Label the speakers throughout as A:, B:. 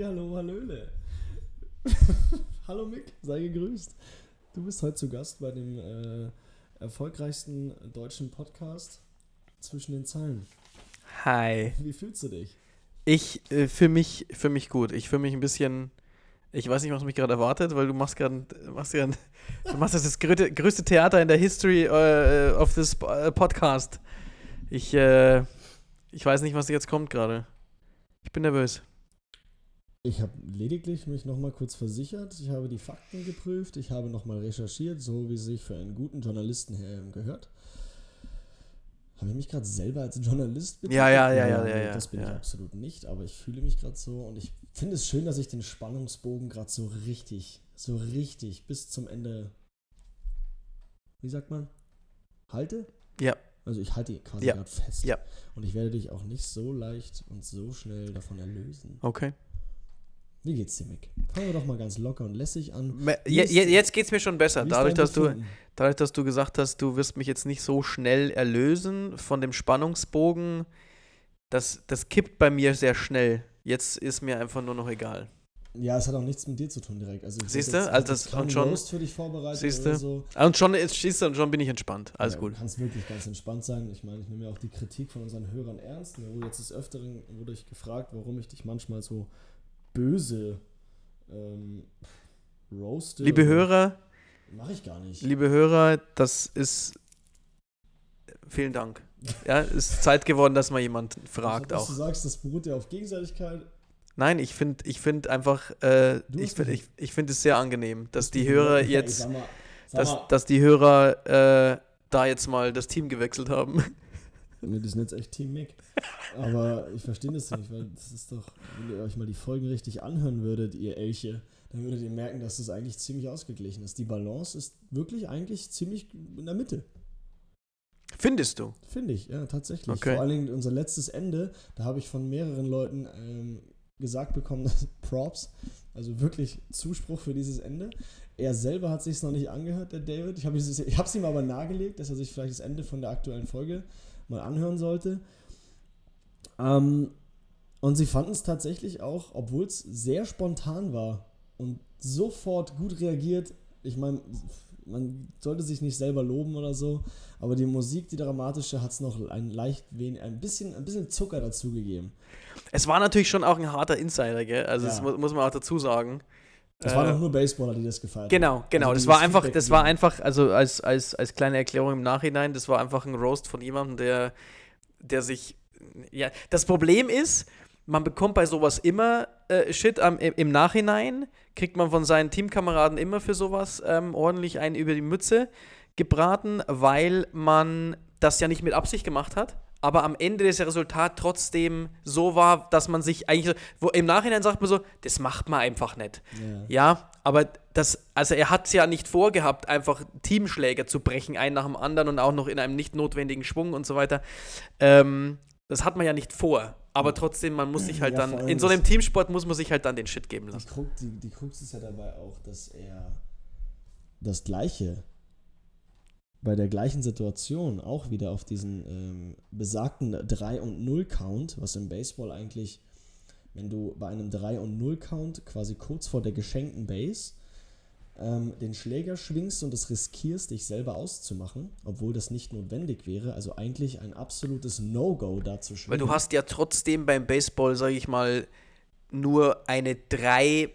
A: Halli, hallo, hallöle. hallo Mick, sei gegrüßt. Du bist heute zu Gast bei dem äh, erfolgreichsten deutschen Podcast zwischen den Zeilen.
B: Hi.
A: Wie fühlst du dich?
B: Ich äh, fühle mich, fühl mich gut. Ich fühle mich ein bisschen. Ich weiß nicht, was mich gerade erwartet, weil du machst gerade. Machst grad, du machst das, das größte, größte Theater in der History äh, of this äh, Podcast. Ich, äh, ich weiß nicht, was jetzt kommt gerade. Ich bin nervös.
A: Ich habe lediglich mich nochmal kurz versichert. Ich habe die Fakten geprüft. Ich habe nochmal recherchiert, so wie sich für einen guten Journalisten gehört. Habe ich mich gerade selber als Journalist
B: betitelt? Ja, ja, ja, ja, ja, ja.
A: Das bin
B: ja.
A: ich absolut nicht, aber ich fühle mich gerade so und ich finde es schön, dass ich den Spannungsbogen gerade so richtig, so richtig bis zum Ende, wie sagt man, halte?
B: Ja.
A: Also ich halte quasi
B: ja.
A: gerade fest.
B: Ja.
A: Und ich werde dich auch nicht so leicht und so schnell davon erlösen.
B: Okay.
A: Wie geht's dir, Mick? Fangen wir doch mal ganz locker und lässig an.
B: Je, je, jetzt geht's mir schon besser. Dadurch dass, du, dadurch, dass du gesagt hast, du wirst mich jetzt nicht so schnell erlösen von dem Spannungsbogen, das, das kippt bei mir sehr schnell. Jetzt ist mir einfach nur noch egal.
A: Ja, es hat auch nichts mit dir zu tun direkt. Also
B: siehst du? Also das und schon
A: für dich vorbereitet
B: siehst du? So. Und schon ist schießt und schon bin ich entspannt. Alles
A: ja,
B: gut.
A: Du kannst wirklich ganz entspannt sein. Ich meine, ich nehme ja auch die Kritik von unseren Hörern ernst. Mir wurde jetzt des Öfteren wurde ich gefragt, warum ich dich manchmal so böse ähm, roaste.
B: Liebe Hörer.
A: Mache ich gar nicht.
B: Liebe Hörer, das ist. Vielen Dank. Ja, ist Zeit geworden, dass mal jemand fragt
A: also,
B: auch.
A: Du sagst, das beruht ja auf Gegenseitigkeit.
B: Nein, ich finde ich find einfach, äh, ich finde ich, ich find es sehr angenehm, dass die Hörer jetzt, sag mal, sag dass, dass die Hörer äh, da jetzt mal das Team gewechselt haben.
A: Nee, das sind jetzt echt Team Mick. Aber ich verstehe das nicht, weil das ist doch, wenn ihr euch mal die Folgen richtig anhören würdet, ihr Elche, dann würdet ihr merken, dass das eigentlich ziemlich ausgeglichen ist. Die Balance ist wirklich eigentlich ziemlich in der Mitte.
B: Findest du?
A: Finde ich, ja, tatsächlich.
B: Okay.
A: Vor allen Dingen unser letztes Ende, da habe ich von mehreren Leuten ähm, gesagt bekommen, dass Props, also wirklich Zuspruch für dieses Ende. Er selber hat sich es noch nicht angehört, der David. Ich habe es ihm aber nahegelegt, dass er sich vielleicht das Ende von der aktuellen Folge mal anhören sollte. Ähm, und sie fanden es tatsächlich auch, obwohl es sehr spontan war und sofort gut reagiert. Ich meine, man sollte sich nicht selber loben oder so, aber die Musik, die dramatische, hat es noch ein leicht wenig, ein bisschen, ein bisschen Zucker dazugegeben.
B: Es war natürlich schon auch ein harter Insider, gell? Also ja. das muss man auch dazu sagen.
A: Das waren äh, doch nur Baseballer, die das gefeiert
B: genau, haben. Genau, genau. Also das war einfach, das war einfach, also als, als, als kleine Erklärung im Nachhinein, das war einfach ein Roast von jemandem, der, der sich. Ja, das Problem ist, man bekommt bei sowas immer äh, Shit am, im, im, Nachhinein, kriegt man von seinen Teamkameraden immer für sowas ähm, ordentlich einen über die Mütze gebraten, weil man das ja nicht mit Absicht gemacht hat aber am Ende das Resultat trotzdem so war, dass man sich eigentlich, wo im Nachhinein sagt man so, das macht man einfach nicht. Ja, ja aber das, also er hat es ja nicht vorgehabt, einfach Teamschläger zu brechen, einen nach dem anderen und auch noch in einem nicht notwendigen Schwung und so weiter. Ähm, das hat man ja nicht vor. Aber trotzdem, man muss sich halt ja, dann, in so einem Teamsport muss man sich halt dann den Shit geben lassen.
A: Die Krux, die, die Krux ist ja dabei auch, dass er das Gleiche bei der gleichen Situation auch wieder auf diesen ähm, besagten 3 und 0 Count, was im Baseball eigentlich, wenn du bei einem 3 und 0 Count quasi kurz vor der geschenkten Base ähm, den Schläger schwingst und es riskierst, dich selber auszumachen, obwohl das nicht notwendig wäre, also eigentlich ein absolutes No-Go dazu schwingen.
B: Weil du hast ja trotzdem beim Baseball, sage ich mal, nur eine 3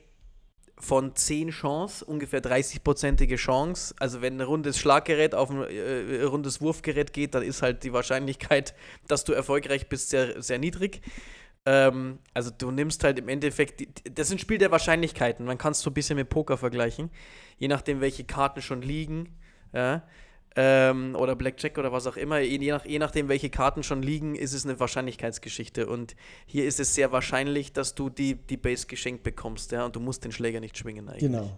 B: von 10 Chancen, ungefähr 30-prozentige Chance. Also wenn ein rundes Schlaggerät auf ein äh, rundes Wurfgerät geht, dann ist halt die Wahrscheinlichkeit, dass du erfolgreich bist, sehr, sehr niedrig. Ähm, also du nimmst halt im Endeffekt, das ist ein Spiel der Wahrscheinlichkeiten. Man kann es so ein bisschen mit Poker vergleichen. Je nachdem, welche Karten schon liegen. Ja, ähm, oder Blackjack oder was auch immer, je, nach, je nachdem, welche Karten schon liegen, ist es eine Wahrscheinlichkeitsgeschichte. Und hier ist es sehr wahrscheinlich, dass du die, die Base geschenkt bekommst, ja, und du musst den Schläger nicht schwingen eigentlich.
A: Genau.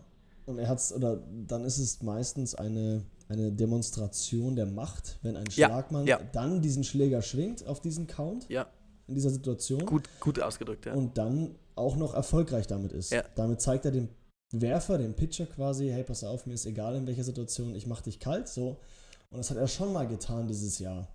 A: Und er hat's, oder dann ist es meistens eine, eine Demonstration der Macht, wenn ein Schlagmann
B: ja, ja.
A: dann diesen Schläger schwingt auf diesen Count.
B: Ja.
A: In dieser Situation.
B: Gut, gut ausgedrückt, ja.
A: Und dann auch noch erfolgreich damit ist.
B: Ja.
A: Damit zeigt er dem Werfer, dem Pitcher quasi, hey, pass auf, mir ist egal in welcher Situation, ich mach dich kalt, so. Und das hat er schon mal getan dieses Jahr.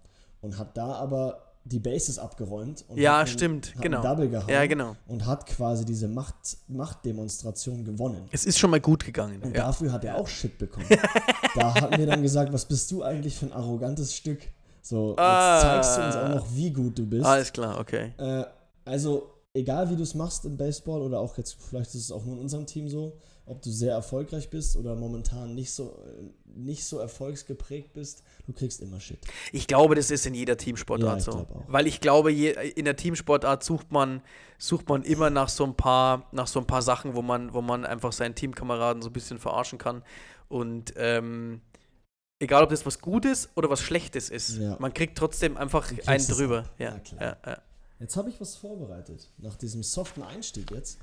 A: Und hat da aber die Bases abgeräumt und
B: Ja,
A: hat einen-
B: stimmt,
A: hat
B: genau.
A: Double gehauen
B: Ja, genau.
A: und hat quasi diese Macht, Machtdemonstration gewonnen.
B: Es ist schon mal gut gegangen.
A: Und
B: Ja.
A: dafür hat er auch Shit bekommen. da hat mir dann gesagt, was bist du eigentlich für ein arrogantes Stück? So, jetzt
B: Ah.
A: zeigst du uns auch noch, wie gut du bist.
B: Alles klar, okay.
A: Äh, also, egal wie du es machst im Baseball oder auch jetzt, vielleicht ist es auch nur in unserem Team so, ob du sehr erfolgreich bist oder momentan nicht so, äh, nicht so erfolgsgeprägt bist, du kriegst immer Shit.
B: Ich glaube, das ist in jeder
A: Ja,
B: Teamsportart
A: ich
B: so. Weil ich glaube, je, in der Teamsportart sucht man, sucht man immer nach so ein paar, nach so ein paar Sachen, wo man, wo man einfach seinen Teamkameraden so ein bisschen verarschen kann. Und ähm, egal, ob das was Gutes oder was Schlechtes ist,
A: Ja.
B: man kriegt trotzdem einfach einen drüber. Ja,
A: Ja, klar.
B: ja, ja.
A: Jetzt habe ich was vorbereitet. Nach diesem soften Einstieg jetzt,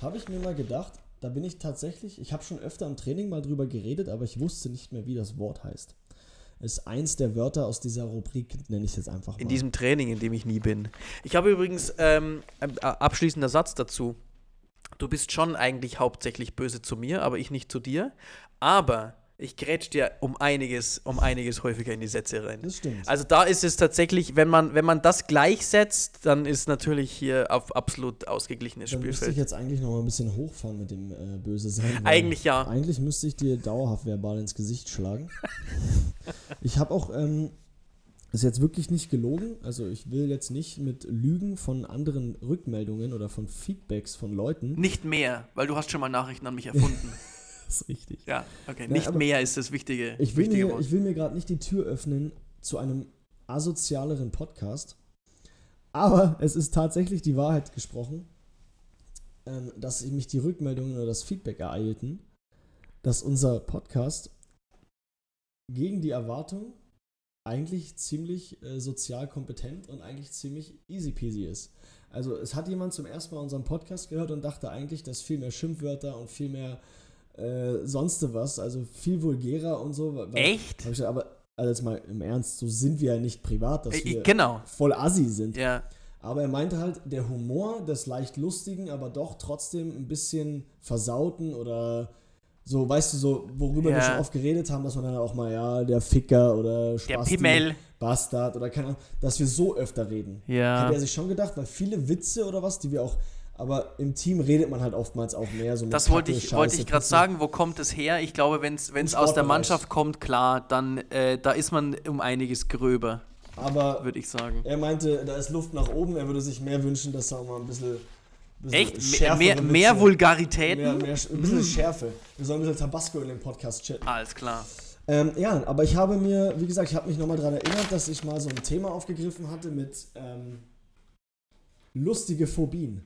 A: habe ich mir mal gedacht, da bin ich tatsächlich, ich habe schon öfter im Training mal drüber geredet, aber ich wusste nicht mehr, wie das Wort heißt. Ist eins der Wörter aus dieser Rubrik, nenne ich es jetzt einfach mal.
B: In diesem Training, in dem ich nie bin. Ich habe übrigens ähm, ein äh, abschließender Satz dazu. Du bist schon eigentlich hauptsächlich böse zu mir, aber ich nicht zu dir. Aber ich grätsch dir um einiges, um einiges häufiger in die Sätze rein.
A: das stimmt.
B: Also da ist es tatsächlich, wenn man, wenn man das gleichsetzt, dann ist natürlich hier auf absolut ausgeglichenes
A: Dann müsste ich
B: Spielfeld.
A: jetzt eigentlich noch mal ein bisschen hochfahren mit dem äh, Böse sein.
B: Eigentlich ja.
A: Eigentlich müsste ich dir dauerhaft verbal ins Gesicht schlagen. ich habe auch, ähm, ist jetzt wirklich nicht gelogen, also ich will jetzt nicht mit Lügen von anderen Rückmeldungen oder von Feedbacks von Leuten.
B: Nicht mehr, weil du hast schon mal Nachrichten an mich erfunden.
A: Das ist richtig.
B: ja, okay.
A: Ja,
B: Nicht
A: aber
B: mehr ist das wichtige,
A: Ich will,
B: wichtige
A: mir,
B: Wort.
A: ich will mir gerade nicht die Tür öffnen zu einem asozialeren Podcast, aber es ist tatsächlich die Wahrheit gesprochen, ähm, dass mich die Rückmeldungen oder das Feedback ereilten, dass unser Podcast gegen die Erwartung eigentlich ziemlich äh, sozial kompetent und eigentlich ziemlich easy peasy ist. Also es hat jemand zum ersten Mal unseren Podcast gehört und dachte eigentlich, dass viel mehr Schimpfwörter und viel mehr äh, sonst was, also viel vulgärer und so. weil-
B: Echt?
A: Ich, aber also jetzt mal im Ernst, so sind wir ja nicht privat, dass
B: Äh,
A: wir
B: genau.
A: voll assi sind.
B: Ja.
A: Aber er meinte halt, der Humor des leicht lustigen, aber doch trotzdem ein bisschen versauten oder so, weißt du, so, worüber wir
B: Ja.
A: schon oft geredet haben, dass man dann auch mal, ja, der Ficker oder
B: Der
A: Spasti,
B: Pimmel.
A: Bastard oder keine Ahnung, dass wir so öfter reden.
B: Ja.
A: Hat er sich schon gedacht, weil viele Witze oder was, die wir auch, aber im Team redet man halt oftmals auch mehr so
B: Das wollte ich, wollte
A: Scheiße,
B: ich gerade sagen, wo kommt es her? Ich glaube, wenn es aus der. Mannschaft kommt, klar, dann äh, da ist man um einiges gröber,
A: Aber
B: würde ich sagen.
A: er meinte, da ist Luft nach oben, er würde sich mehr wünschen, dass da auch mal ein bisschen. bisschen
B: Echt? Mehr,
A: Witze-
B: mehr Vulgaritäten?
A: Mehr, mehr, ein bisschen Schärfe. Wir sollen ein bisschen Tabasco in dem Podcast chatten.
B: Alles klar.
A: Ähm, ja, aber ich habe mir, wie gesagt, ich habe mich nochmal daran erinnert, dass ich mal so ein Thema aufgegriffen hatte mit ähm, lustige Phobien.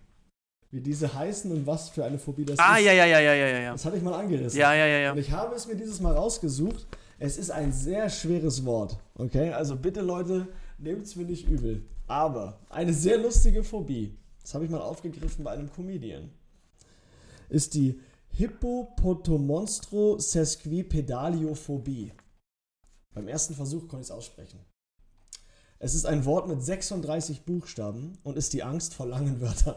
A: Wie diese heißen und was für eine Phobie das
B: Ah,
A: ist.
B: ja, ja, ja, ja, ja, ja, ja.
A: Das hatte ich mal angerissen.
B: Ja, ja, ja, ja.
A: Und ich habe es mir dieses Mal rausgesucht. Es ist ein sehr schweres Wort. Okay? Also bitte, Leute, nehmt es mir nicht übel. Aber eine sehr lustige Phobie, das habe ich mal aufgegriffen bei einem Comedian, ist die Hippopotomonstro-Sesquipedaliophobie. Beim ersten Versuch konnte ich es aussprechen. Es ist ein Wort mit 36 Buchstaben und ist die Angst vor langen Wörtern.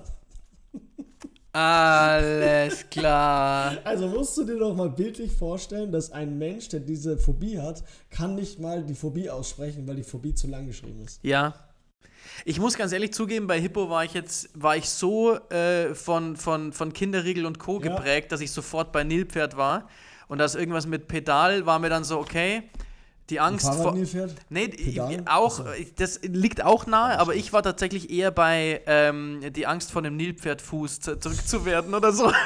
B: Alles klar.
A: Also musst du dir doch mal bildlich vorstellen, dass ein Mensch, der diese Phobie hat, kann nicht mal die Phobie aussprechen, weil die Phobie zu lang geschrieben ist.
B: Ja. Ich muss ganz ehrlich zugeben, bei Hippo war ich jetzt, war ich so äh, von, von, von Kinderriegel und Co.
A: Ja.
B: geprägt, dass ich sofort bei Nilpferd war. Und das irgendwas mit Pedal war mir dann so, okay, die Angst vor.
A: Nilpferd?
B: Nee,
A: Pedal?
B: auch, ich- das liegt auch nahe, aber ich war tatsächlich eher bei ähm, die Angst vor dem Nilpferdfuß zurück zu werden oder so.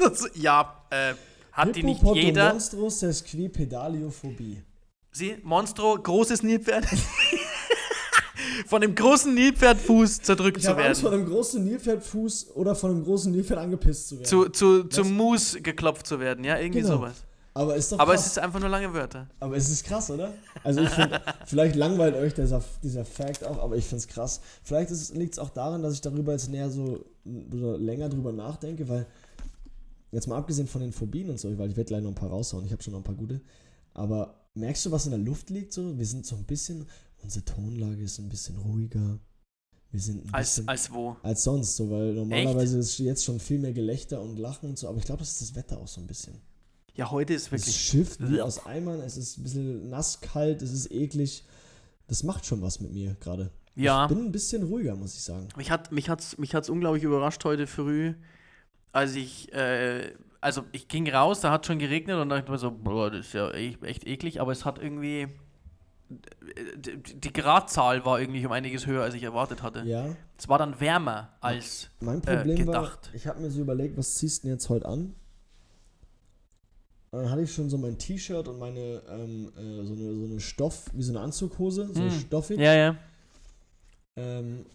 B: Das, ja, äh, hat die nicht jeder.
A: Hippopotomonstro Sesquipedaliophobie.
B: Sie, Monstro, großes Nilpferd. von dem großen Nilpferdfuß zerdrückt zu
A: habe Angst
B: werden.
A: einem großen Nilpferdfuß oder von einem großen Nilpferd angepisst zu werden.
B: Zu, zu,
A: Was?
B: zum Mus geklopft zu werden, ja, irgendwie
A: Genau.
B: sowas.
A: Aber ist doch
B: Aber
A: krass.
B: es ist einfach nur lange Wörter.
A: aber es ist krass, oder? Also ich finde, vielleicht langweilt euch dieser, dieser Fact auch, aber ich finde es krass. Vielleicht liegt es auch daran, dass ich darüber jetzt näher so oder länger drüber nachdenke, weil jetzt mal abgesehen von den Phobien und so, weil ich werde gleich noch ein paar raushauen, ich habe schon noch ein paar gute, aber merkst du, was in der Luft liegt so? Wir sind so ein bisschen, unsere Tonlage ist ein bisschen ruhiger. Wir sind ein
B: Als,
A: bisschen
B: als wo?
A: als sonst, so, weil normalerweise ist jetzt schon viel mehr Gelächter und Lachen und so, aber ich glaube, das ist das Wetter auch so ein bisschen.
B: Ja, heute ist
A: Es
B: wirklich.
A: schifft wie aus Eimern, es ist ein bisschen nass, kalt, es ist eklig. Das macht schon was mit mir gerade.
B: Ja.
A: Ich bin ein bisschen ruhiger, muss ich sagen.
B: Mich hat mich hat's, mich hat's unglaublich überrascht heute früh, als ich äh, also ich ging raus, da hat schon geregnet und dachte mir so, boah, das ist ja echt, echt eklig, aber es hat irgendwie die, Gradzahl war irgendwie um einiges höher, als ich erwartet hatte.
A: Ja.
B: Es war dann wärmer als
A: Mein
B: äh,
A: Problem war,
B: gedacht.
A: ich habe mir so überlegt, was ziehst du denn jetzt heute an? Und dann hatte ich schon so mein T-Shirt und meine, ähm, äh, so, eine, so eine Stoff, wie so eine Anzughose, so
B: Hm.
A: stoffig.
B: Ja, ja.
A: Ähm,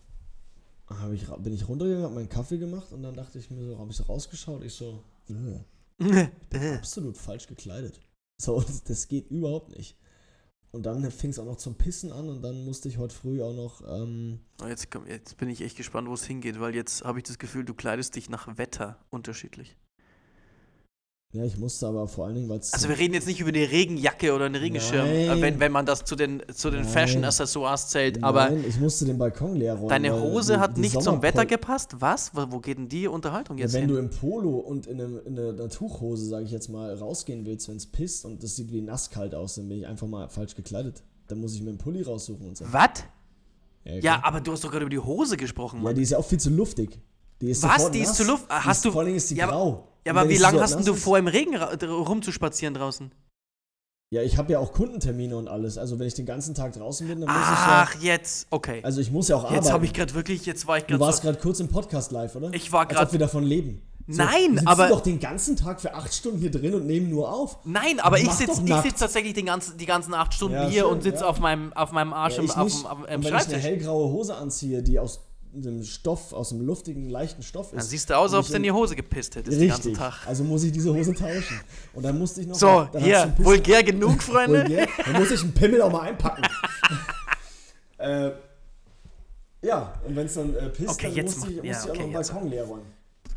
A: hab ich, bin ich runtergegangen, habe meinen Kaffee gemacht und dann dachte ich mir so, habe ich so rausgeschaut, ich so, äh, absolut falsch gekleidet. So, das, geht überhaupt nicht. Und dann fing es auch noch zum Pissen an und dann musste ich heute früh auch noch, ähm,
B: Oh, Jetzt, komm, jetzt bin ich echt gespannt, wo es hingeht, weil jetzt habe ich das Gefühl, du kleidest dich nach Wetter unterschiedlich.
A: Ja, ich musste aber vor allen Dingen, weil es
B: Also wir reden jetzt nicht über eine Regenjacke oder einen Regenschirm,
A: Nein.
B: äh, wenn, wenn man das zu den, zu den. Fashion-Accessoires zählt, aber
A: Nein, ich musste den Balkon leer räumen.
B: deine Hose
A: die-
B: hat
A: die
B: nicht zum
A: Sommerpol-
B: Wetter gepasst? Was? Wo wo geht denn die Unterhaltung
A: Ja,
B: jetzt
A: wenn
B: hin?
A: du im Polo und in, einem, in einer Tuchhose, sage ich jetzt mal, rausgehen willst, wenn es pisst und das sieht wie nasskalt aus, dann bin ich einfach mal falsch gekleidet. Dann muss ich mir einen Pulli raussuchen und so.
B: Was?
A: Ja,
B: Ja, aber du hast doch gerade über die Hose gesprochen,
A: ja,
B: Mann.
A: die ist ja auch viel zu luftig. Die ist
B: Was? Die ist
A: nass.
B: zu luft-
A: Die
B: hast
A: ist,
B: du-
A: Vor allen Dingen ist die
B: Ja,
A: grau.
B: Ja, aber wie lange
A: so
B: hast du vor, im Regen rumzuspazieren draußen?
A: Ja, ich habe ja auch Kundentermine und alles. Also wenn ich den ganzen Tag draußen bin, dann muss
B: Ach,
A: ich ja...
B: jetzt. Okay.
A: Also ich muss ja auch
B: jetzt habe
A: arbeiten.
B: ich gerade wirklich, jetzt war ich
A: du
B: gerade
A: warst
B: so.
A: gerade kurz im Podcast live, oder?
B: Ich war
A: Als
B: grad-
A: ob wir davon leben.
B: Nein,
A: wir sitzen
B: aber-
A: doch den ganzen Tag für acht Stunden hier drin und nehmen nur auf.
B: Nein, aber ich sitze sitz tatsächlich den ganzen, die ganzen acht Stunden
A: Ja,
B: hier
A: schön,
B: und sitze
A: ja.
B: auf, meinem, auf meinem Arsch
A: Ja,
B: im,
A: ich
B: auf, auf,
A: Und
B: im
A: wenn ich eine
B: Schreibtisch.
A: hellgraue Hose anziehe, die aus dem Stoff, aus dem luftigen, leichten Stoff ist.
B: Dann siehst du aus, als ob
A: ich
B: du in die Hose gepisst hättest
A: Richtig.
B: den ganzen Tag.
A: Also muss ich diese Hose tauschen. Und dann musste ich noch.
B: So,
A: hat's
B: hier, vulgär genug, Freunde.
A: vulgär. Dann muss ich einen Pimmel auch mal einpacken. äh, ja, und wenn es dann äh, pisst,
B: Okay,
A: dann musste ich,
B: mach-
A: musste
B: ja,
A: ich auch
B: okay,
A: noch den
B: jetzt.
A: Balkon leer räumen.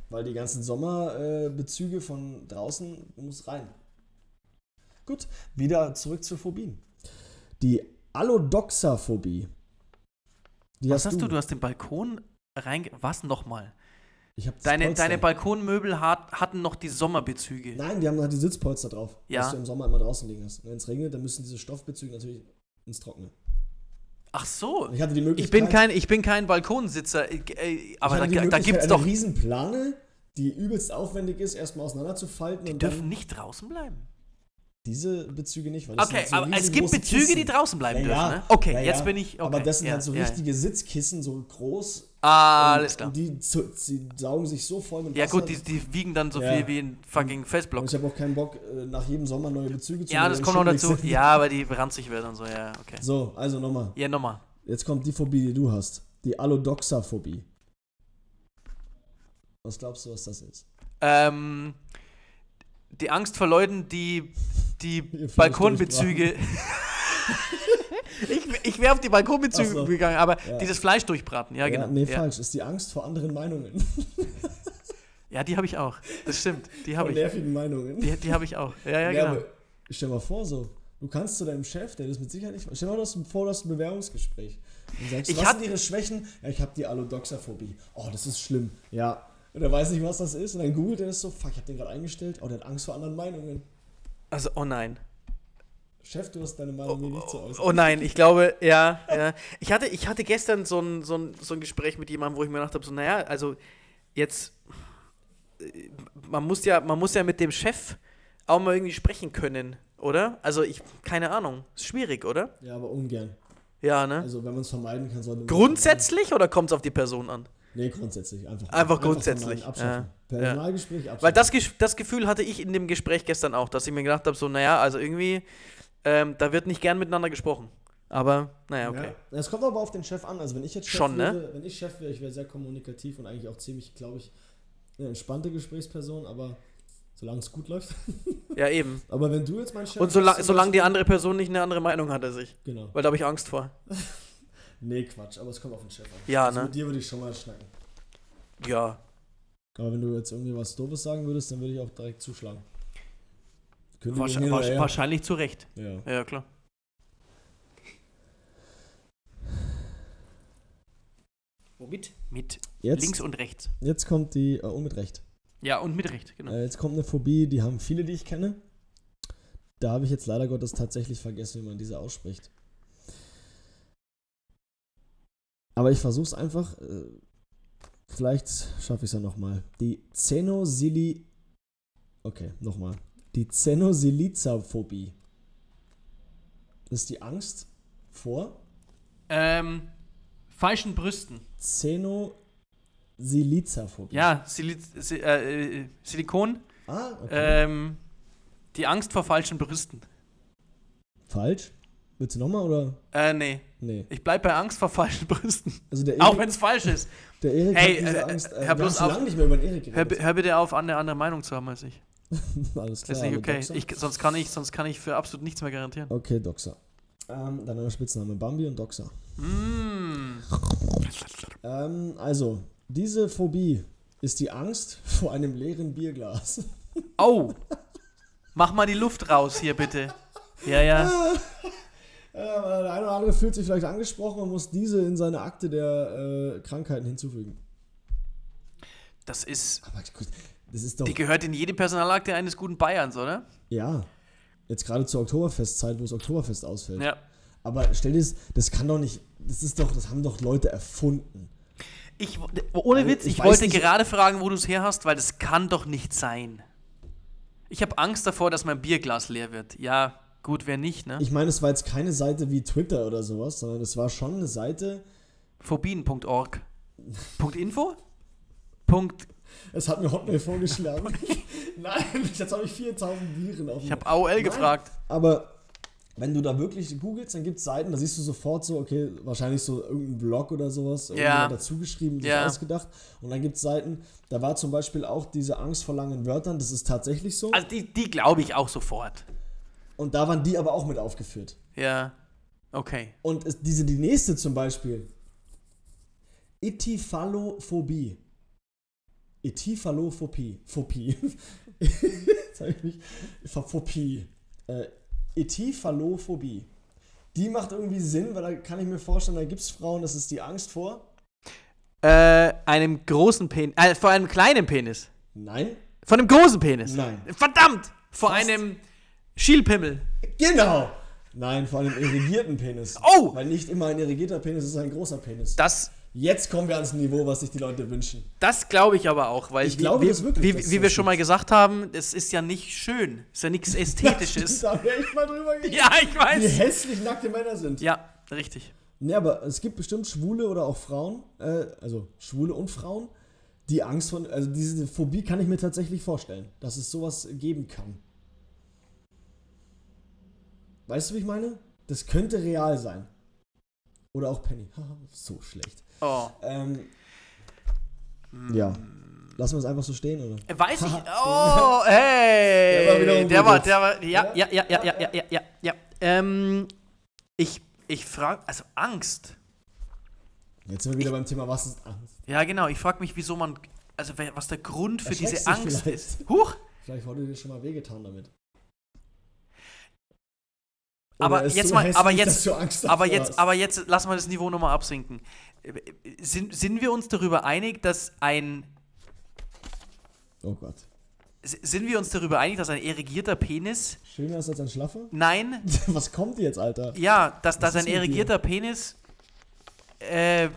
A: Weil die ganzen Sommerbezüge äh, von draußen muss rein. Gut, wieder zurück zu Phobien. Die Allodoxaphobie. Die
B: Was hast du? Du hast den Balkon reinge... Was nochmal?
A: Ich hab das
B: Deine,
A: Polster.
B: deine Balkonmöbel hat, hatten noch die Sommerbezüge.
A: Nein, die haben halt die Sitzpolster drauf,
B: Ja.
A: dass du im Sommer immer draußen liegen hast. Wenn es regnet, dann müssen diese Stoffbezüge natürlich ins Trockene.
B: Ach so.
A: Ich hatte die Möglichkeit.
B: Ich bin kein, ich bin kein Balkonsitzer, äh, aber da, da gibt es
A: eine
B: doch.
A: Riesenplane, die übelst aufwendig ist, erstmal auseinanderzufalten
B: Die
A: und
B: dürfen nicht draußen bleiben.
A: Diese Bezüge nicht. Weil das
B: Okay,
A: sind so
B: aber es gibt Bezüge, die
A: Kissen.
B: draußen bleiben
A: Ja,
B: dürfen.
A: ja.
B: Ne? Okay,
A: Ja,
B: jetzt
A: ja.
B: bin ich. Okay,
A: aber das sind
B: ja,
A: halt so
B: ja,
A: richtige Sitzkissen, so groß.
B: Ah,
A: und,
B: alles klar.
A: Und die, die saugen sich so voll mit
B: Ja,
A: Wasser.
B: gut, die, die wiegen dann so
A: Ja.
B: viel wie ein fucking
A: und
B: Festblock.
A: ich habe auch keinen Bock, äh, nach jedem Sommer neue Bezüge zu
B: Ja, das kommt noch dazu. Ja, aber die ranzig werden und so, ja, okay.
A: So, also nochmal.
B: Ja, nochmal.
A: Jetzt kommt die Phobie, die du hast. Die Allodoxaphobie. Was glaubst du, was das ist?
B: Ähm, die Angst vor Leuten, die die Balkonbezüge. ich ich wäre auf die Balkonbezüge
A: so.
B: gegangen, aber
A: Ja.
B: dieses Fleisch durchbraten, ja, genau.
A: nee,
B: ja.
A: falsch. Ist die Angst vor anderen Meinungen.
B: ja, die habe ich auch. Das stimmt. Die habe ich.
A: nervigen Meinungen.
B: Die, die habe ich auch. Ja, ja,
A: Ja,
B: genau.
A: aber stell mal vor, so. Du kannst zu deinem Chef, der das mit Sicherheit nicht. Stell mal das vor, du hast ein Bewerbungsgespräch. Und sagst,
B: Ich
A: was sind ihre Schwächen? Ja, ich habe die Allodoxaphobie. Oh, das ist schlimm. Ja. Und er weiß nicht, was das ist. Und dann googelt er das so. Fuck, ich habe den gerade eingestellt. Oh, der hat Angst vor anderen Meinungen.
B: Also, oh nein.
A: Chef, du hast deine Meinung mir nicht zu äußern.
B: Oh nein, ich glaube, ja, ja. Ich hatte, ich hatte gestern so ein, so, ein, so ein Gespräch mit jemandem, wo ich mir gedacht habe, so, naja, also jetzt, äh, man muss ja, man muss ja mit dem Chef auch mal irgendwie sprechen können, oder? Also ich, keine Ahnung, ist schwierig, oder?
A: Ja, aber ungern.
B: Ja, ne?
A: Also, wenn man es vermeiden kann, sollte man.
B: Grundsätzlich oder kommt es auf die Person an?
A: Nee, grundsätzlich. Einfach,
B: Einfach grundsätzlich,
A: vermeiden, Abschaffen. Personalgespräch abschaffen.
B: Weil das, das Gefühl hatte ich in dem Gespräch gestern auch, dass ich mir gedacht habe, so, naja, also irgendwie, ähm, da wird nicht gern miteinander gesprochen. Aber, naja, okay.
A: Ja. Es kommt aber auf den Chef an. Also wenn ich jetzt Chef
B: Schon, ne?
A: wäre, wenn ich Chef wäre, ich wäre sehr kommunikativ und eigentlich auch ziemlich, glaube ich, eine entspannte Gesprächsperson, aber solange es gut läuft.
B: Ja, eben.
A: aber wenn du jetzt mein Chef
B: Und solange die
A: Beispiel-
B: andere Person nicht eine andere Meinung hat als ich.
A: Genau.
B: Weil da habe ich Angst vor.
A: Nee, Quatsch, aber es kommt auf den Chef an.
B: Ja,
A: also
B: ne?
A: Mit dir würde ich schon mal schnacken.
B: Ja.
A: Aber wenn du jetzt irgendwie was Doofes sagen würdest, dann würde ich auch direkt zuschlagen. Oder her.
B: wahrscheinlich zu Recht.
A: Ja.
B: Ja, klar. Womit? Mit
A: Jetzt,
B: links und rechts.
A: jetzt kommt die, äh, und mit Recht.
B: Ja, und mit Recht, genau.
A: Äh, jetzt kommt eine Phobie, die haben viele, die ich kenne. Da habe ich jetzt leider Gottes tatsächlich vergessen, wie man diese ausspricht. Aber ich versuche es einfach. Äh, vielleicht schaffe ich es ja nochmal. Die Xenosili. Okay, nochmal. Die Xenosilizaphobie. Das ist die Angst vor
B: Ähm, falschen Brüsten.
A: Xenosilizaphobie.
B: Ja, Sili Si- äh, äh, Silikon.
A: Ah, okay.
B: Ähm, die Angst vor falschen Brüsten.
A: Falsch? Willst du nochmal oder?
B: Äh, nee.
A: Nee.
B: Ich bleib bei Angst vor falschen Brüsten.
A: Also der
B: Auch
A: Erik,
B: wenn es falsch ist.
A: der Erik
B: Hey,
A: hat diese
B: äh,
A: Angst.
B: hör
A: Äh,
B: bloß
A: haben
B: auf.
A: lange nicht mehr über den Erik
B: Hör,
A: geredet.
B: hör bitte auf, eine andere Meinung zu haben als ich.
A: Alles klar.
B: ist nicht okay. Ich, sonst, kann ich, sonst kann ich für absolut nichts mehr garantieren.
A: Okay, Doxer. Ähm, dann neuer Spitzname Bambi und Doxer.
B: Mm.
A: Ähm, also, diese Phobie ist die Angst vor einem leeren Bierglas.
B: Oh! Mach mal die Luft raus hier, bitte. Ja, ja.
A: Äh, der eine oder andere fühlt sich vielleicht angesprochen und muss diese in seine Akte der äh, Krankheiten hinzufügen.
B: Das ist.
A: Aber gut, das ist doch.
B: Die gehört in jede Personalakte eines guten Bayerns, oder?
A: Ja. Jetzt gerade zur Oktoberfestzeit, wo das Oktoberfest ausfällt.
B: Ja.
A: Aber stell dir das, das kann doch nicht. Das ist doch, das haben doch Leute erfunden.
B: Ich, ohne
A: Also,
B: Witz,
A: ich
B: ich, wollte
A: nicht-
B: gerade fragen, wo du es her hast, weil das kann doch nicht sein. Ich habe Angst davor, dass mein Bierglas leer wird. Ja, gut, wer nicht, ne?
A: Ich meine, es war jetzt keine Seite wie Twitter oder sowas, sondern es war schon eine Seite.
B: Phobien.org. Punkt Info? Punkt.
A: Es hat mir Hotmail vorgeschlagen. Nein, jetzt habe ich 4000 Viren auf
B: Ich habe AOL
A: Nein.
B: gefragt.
A: Aber wenn du da wirklich googelst, dann gibt es Seiten, da siehst du sofort so, okay, wahrscheinlich so irgendein Blog oder sowas,
B: Ja.
A: dazu geschrieben, sich
B: Ja.
A: ausgedacht. Und dann gibt es Seiten, da war zum Beispiel auch diese Angst vor langen Wörtern, das ist tatsächlich so.
B: Also die, die glaube ich auch sofort.
A: Und da waren die aber auch mit aufgeführt.
B: Ja. Okay.
A: Und es, diese, die nächste zum Beispiel, Etiphalophobie. Etiphalophobie. Phobie. Jetzt habe ich mich. Phobie. Äh, Etiphalophobie. Die macht irgendwie Sinn, weil da kann ich mir vorstellen, da gibt es Frauen, das ist die Angst vor.
B: Äh, einem großen Penis. Äh, vor einem kleinen Penis.
A: Nein.
B: Von einem großen Penis.
A: Nein.
B: Verdammt! Vor
A: Fast.
B: einem Schielpimmel.
A: Genau! Nein, vor einem irrigierten Penis.
B: Oh!
A: Weil nicht immer ein irrigierter Penis ist ein großer Penis.
B: Das,
A: Jetzt kommen wir ans Niveau, was sich die Leute wünschen.
B: das glaube ich aber auch, weil
A: Ich
B: wie,
A: glaube
B: wie,
A: das wirklich,
B: wie, wie
A: so
B: wir schon mal gesagt haben, es ist ja nicht schön. Es ist ja nichts Ästhetisches.
A: Da wir echt mal drüber geredet.
B: ja, ich
A: Wie
B: weiß.
A: hässlich nackte Männer sind.
B: Ja, richtig.
A: Ne, aber es gibt bestimmt Schwule oder auch Frauen, äh, also Schwule und Frauen, die Angst von, also diese Phobie kann ich mir tatsächlich vorstellen, dass es sowas geben kann. Weißt du, wie ich meine? Das könnte real sein. Oder auch Penny. So schlecht.
B: Oh.
A: Ähm, ja. Lassen wir es einfach so stehen, oder?
B: Äh, Weiß ich. Oh, hey.
A: Der war
B: Der war, der war, ja, ja,
A: Ja?
B: ja, ja, ja, ja, ja, ja. Ähm, ich, ich frage, also Angst.
A: Jetzt sind wir wieder beim Thema, was ist Angst?
B: Ja, genau. Ich frage mich, wieso man, also was der Grund für diese Angst
A: vielleicht.
B: ist. Huch.
A: Vielleicht wurde dir schon mal wehgetan damit.
B: Aber jetzt
A: so
B: mal- aber jetzt- Aber jetzt,
A: hast?
B: aber jetzt lassen wir das Niveau nochmal absinken. Sind, sind wir uns darüber einig, dass ein
A: Oh Gott.
B: sind wir uns darüber einig, dass ein erigierter Penis
A: Schöner ist als ein Schlaffer?
B: nein,
A: Was kommt jetzt, Alter?
B: ja, dass, dass ein
A: dir?
B: erigierter Penis äh,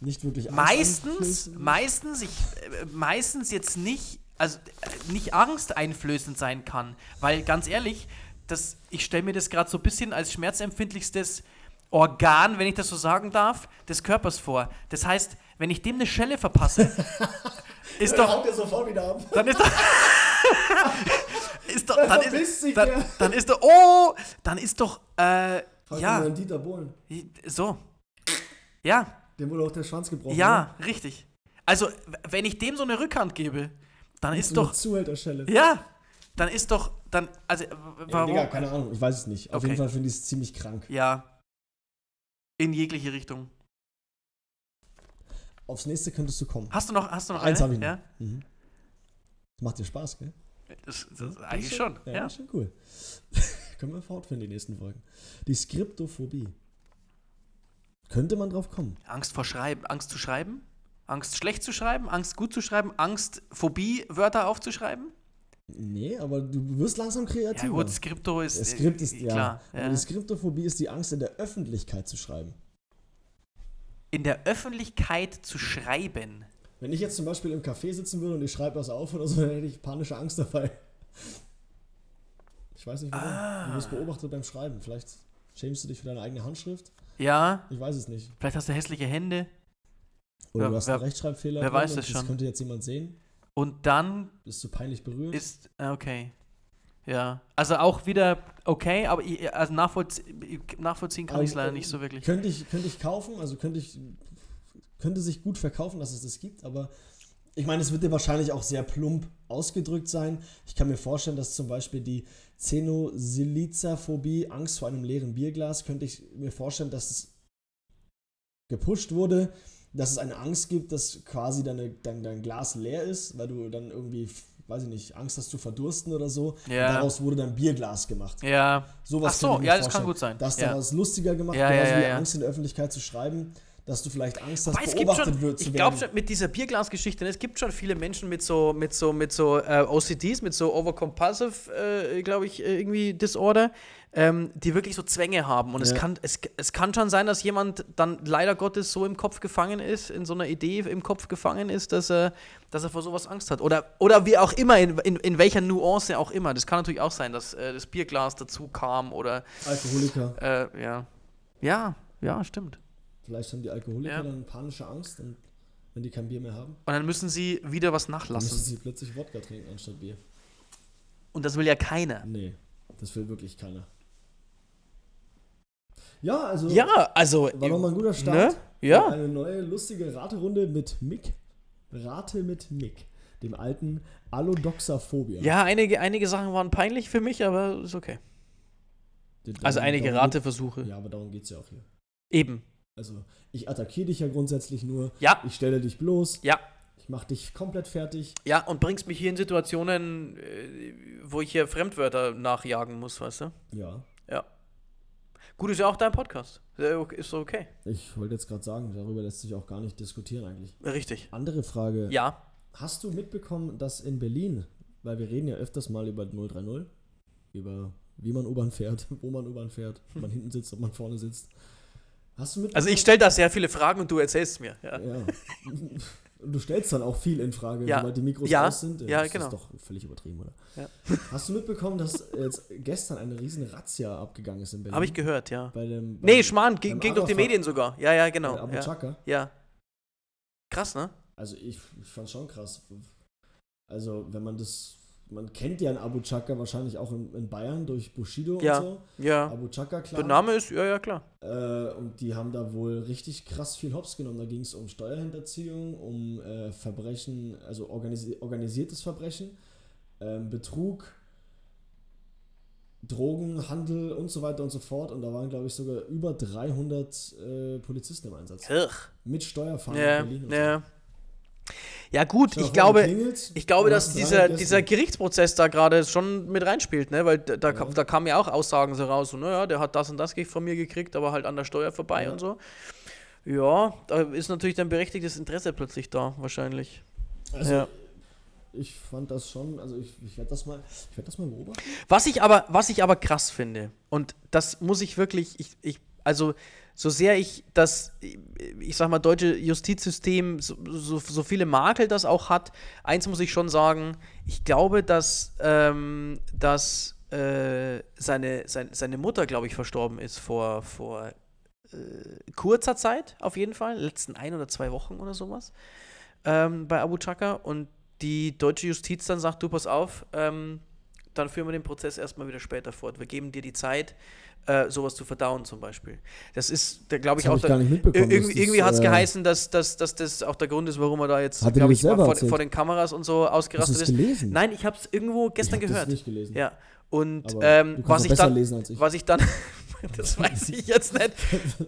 A: Nicht wirklich
B: meistens, meistens, ich, äh, meistens jetzt nicht, also äh, nicht angsteinflößend sein kann. Weil ganz ehrlich, das, ich stelle mir das gerade so ein bisschen als schmerzempfindlichstes Organ, wenn ich das so sagen darf, des Körpers vor. Das heißt, wenn ich dem eine Schelle verpasse, ist
A: Dann
B: doch,
A: sofort wieder ab.
B: dann ist doch, ist doch,
A: Dann
B: ist, dann, dann ist doch, oh, dann ist doch, äh, ja,
A: Dieter Bohlen.
B: so, ja,
A: Dem wurde auch der Schwanz gebrochen. ne?
B: ja, richtig. Also, wenn ich dem so eine Rückhand gebe, dann
A: ne?
B: ist
A: So
B: doch.
A: eine Zuhälterschelle.
B: Ja, dann ist doch. Dann, also,
A: Ja,
B: warum?
A: Digga, keine Ahnung, ich weiß es nicht. Auf
B: Okay.
A: jeden Fall finde ich es ziemlich krank.
B: Ja. In jegliche Richtung.
A: Aufs nächste könntest du kommen.
B: Hast du noch, hast du noch
A: Eins habe ich noch.
B: Ja?
A: Mhm. Das macht dir Spaß, gell?
B: Das, das, eigentlich schon.
A: Ja,
B: Ja.
A: ist schon cool. Können wir fortführen, die nächsten Folgen. Die Skriptophobie. Könnte man drauf kommen?
B: Angst vor Schreiben, Angst zu schreiben? Angst schlecht zu schreiben? Angst gut zu schreiben? Angst Phobie Wörter aufzuschreiben?
A: Nee, aber du wirst langsam kreativer.
B: Ja gut, Skripto ist.
A: Das Skript
B: äh,
A: ist, ja.
B: klar. Ja.
A: die Skriptophobie ist die Angst, in der Öffentlichkeit zu schreiben.
B: in der Öffentlichkeit zu schreiben.
A: Wenn ich jetzt zum Beispiel im Café sitzen würde und ich schreibe was auf oder so, dann hätte ich panische Angst dabei. Ich weiß nicht warum.
B: Ah.
A: Du wirst beobachtet beim Schreiben. Vielleicht schämst du dich für deine eigene Handschrift.
B: Ja,
A: Ich weiß es nicht.
B: vielleicht hast du hässliche Hände.
A: Oder
B: Wer-
A: du hast
B: wer-
A: einen Rechtschreibfehler.
B: wer
A: drin
B: weiß das schon.
A: könnte jetzt jemand sehen.
B: Und dann
A: Bist du peinlich berührt.
B: ist, ah, okay. Ja, also auch wieder okay, aber ich, also nachvollzie nachvollziehen kann ich es leider
A: äh,
B: nicht so wirklich.
A: Könnte ich, könnte ich kaufen, also könnte ich, könnte sich gut verkaufen, dass es das gibt, aber ich meine, es wird dir wahrscheinlich auch sehr plump ausgedrückt sein. Ich kann mir vorstellen, dass zum Beispiel die Xenosiliza-Phobie, Angst vor einem leeren Bierglas, könnte ich mir vorstellen, dass es gepusht wurde, dass es eine Angst gibt, dass quasi deine, dein, dein Glas leer ist, weil du dann irgendwie, weiß ich nicht, Angst hast zu verdursten oder so.
B: Ja.
A: Und daraus wurde dann Bierglas gemacht.
B: Ja,
A: Sowas
B: Ach so, ja, das kann gut sein.
A: Dass
B: Ja.
A: daraus lustiger gemacht,
B: Ja,
A: genauso
B: ja,
A: wie. Angst in der Öffentlichkeit zu schreiben, dass du vielleicht Angst hast,
B: es gibt
A: beobachtet
B: schon,
A: wird zu
B: ich glaube
A: werden.
B: schon mit dieser Bierglasgeschichte, ne, es gibt schon viele Menschen mit so, mit so, mit so äh, OCDs, mit so Overcompulsive, äh, glaube ich, äh, irgendwie Disorder, ähm, die wirklich so Zwänge haben. Und es,
A: Ja.
B: kann, es, es kann schon sein, dass jemand dann leider Gottes so im Kopf gefangen ist, in so einer Idee im Kopf gefangen ist, dass er, dass er vor sowas Angst hat. Oder, oder wie auch immer, in, in, in welcher Nuance auch immer. Das kann natürlich auch sein, dass äh, das Bierglas dazu kam oder
A: Alkoholiker.
B: äh, ja. Ja, ja, stimmt.
A: Vielleicht haben die Alkoholiker
B: Ja.
A: dann panische Angst und wenn die kein Bier mehr haben,
B: Und dann müssen sie wieder was
A: dann müssen
B: nachlassen.
A: sie plötzlich Wodka trinken anstatt Bier.
B: Und das will ja keiner.
A: Nee, das will wirklich keiner. Ja, also
B: Ja, also.
A: war nochmal ein guter Start.
B: Ne? Ja.
A: Eine neue lustige Raterunde mit Mick. Rate mit Mick, dem alten Allodoxaphobia.
B: Ja, einige, einige Sachen waren peinlich für mich, aber ist okay.
A: Den-
B: Also einige Rateversuche.
A: Ja, aber darum geht es ja auch hier.
B: Eben.
A: Also, ich attackiere dich ja grundsätzlich nur.
B: Ja.
A: Ich stelle dich bloß.
B: Ja.
A: Ich mache dich komplett fertig.
B: Ja, und bringst mich hier in Situationen, äh, wo ich hier Fremdwörter nachjagen muss, weißt du?
A: Ja.
B: Ja. Gut, ist ja auch dein Podcast. Ist okay- Ist okay.
A: Ich wollte jetzt gerade sagen, darüber lässt sich auch gar nicht diskutieren eigentlich.
B: Richtig.
A: Andere Frage.
B: Ja.
A: Hast du mitbekommen, dass in Berlin, weil wir reden ja öfters mal über 030, über wie man U-Bahn fährt, wo man U-Bahn fährt, ob man hinten sitzt, ob man vorne sitzt. Hast du mitbekommen?
B: Also ich stelle da sehr viele Fragen und du erzählst mir. Ja.
A: Ja. Und du stellst dann auch viel in Frage,
B: Ja.
A: sobald die Mikros
B: Ja.
A: aus sind.
B: Ja,
A: das
B: genau.
A: ist doch völlig übertrieben, oder?
B: Ja.
A: Hast du mitbekommen, dass jetzt gestern eine riesen Razzia abgegangen ist in Berlin?
B: Habe ich gehört, ja.
A: Bei dem, bei
B: Nee, Schmarrn, ging, ging durch die Medien sogar. Ja, ja, genau.
A: Abu
B: Ja.
A: Chaka.
B: ja. Krass, ne?
A: Also ich, ich fand schon krass. Also wenn man das, man kennt ja einen Abu Chaka wahrscheinlich auch in, in Bayern durch Bushido
B: Ja.
A: und so.
B: Ja.
A: Abu Chaka,
B: Der
A: klar.
B: Name ist, ja, ja, klar.
A: Äh, und die haben da wohl richtig krass viel Hops genommen. Da ging es um Steuerhinterziehung, um äh, Verbrechen, also organisi organisiertes Verbrechen, ähm, Betrug, Drogenhandel und so weiter und so fort. Und da waren, glaube ich, sogar über 300 äh, Polizisten im Einsatz.
B: Ach.
A: Mit Steuerfahren
B: Ja,
A: in Berlin. und
B: ja. Ja, gut, ich glaube, ich glaube,
A: und
B: dass dieser,
A: 300 Gäste.
B: dieser Gerichtsprozess da gerade schon mit reinspielt, ne? Weil da, da,
A: Ja.
B: da kamen ja auch Aussagen so raus, so, naja, der hat das und das von mir gekriegt, aber halt an der Steuer vorbei
A: Ja.
B: und so. Ja, da ist natürlich dann berechtigtes Interesse plötzlich da, wahrscheinlich.
A: Also,
B: Ja.
A: ich fand das schon, also ich, ich werde das mal, ich werde das mal beobachten.
B: Was ich aber, was ich aber krass finde, und das muss ich wirklich, ich, ich, also so sehr ich das, ich sag mal, deutsche Justizsystem, so, so, so viele Makel das auch hat, eins muss ich schon sagen, ich glaube, dass, ähm, dass äh, seine, seine, seine Mutter, glaube ich, verstorben ist vor, vor äh, kurzer Zeit, auf jeden Fall, letzten ein oder zwei Wochen oder sowas, ähm, bei Abu Chaka. Und die deutsche Justiz dann sagt, du pass auf, ähm, dann führen wir den Prozess erstmal wieder später fort. Wir geben dir die Zeit, äh, sowas zu verdauen zum Beispiel. Das ist, da glaube ich auch,
A: ich
B: da,
A: gar nicht mitbekommen,
B: irgendwie, irgendwie hat es
A: äh,
B: geheißen, dass, dass, dass das auch der Grund ist, warum er da jetzt, glaube ich, vor, vor den Kameras und so
A: Hast
B: ausgerastet
A: es
B: ist.
A: gelesen?
B: Nein, ich habe es irgendwo gestern
A: ich
B: gehört.
A: Das nicht gelesen.
B: Ja. Und ähm, was ich dann,
A: ich.
B: was ich dann, das weiß ich jetzt nicht,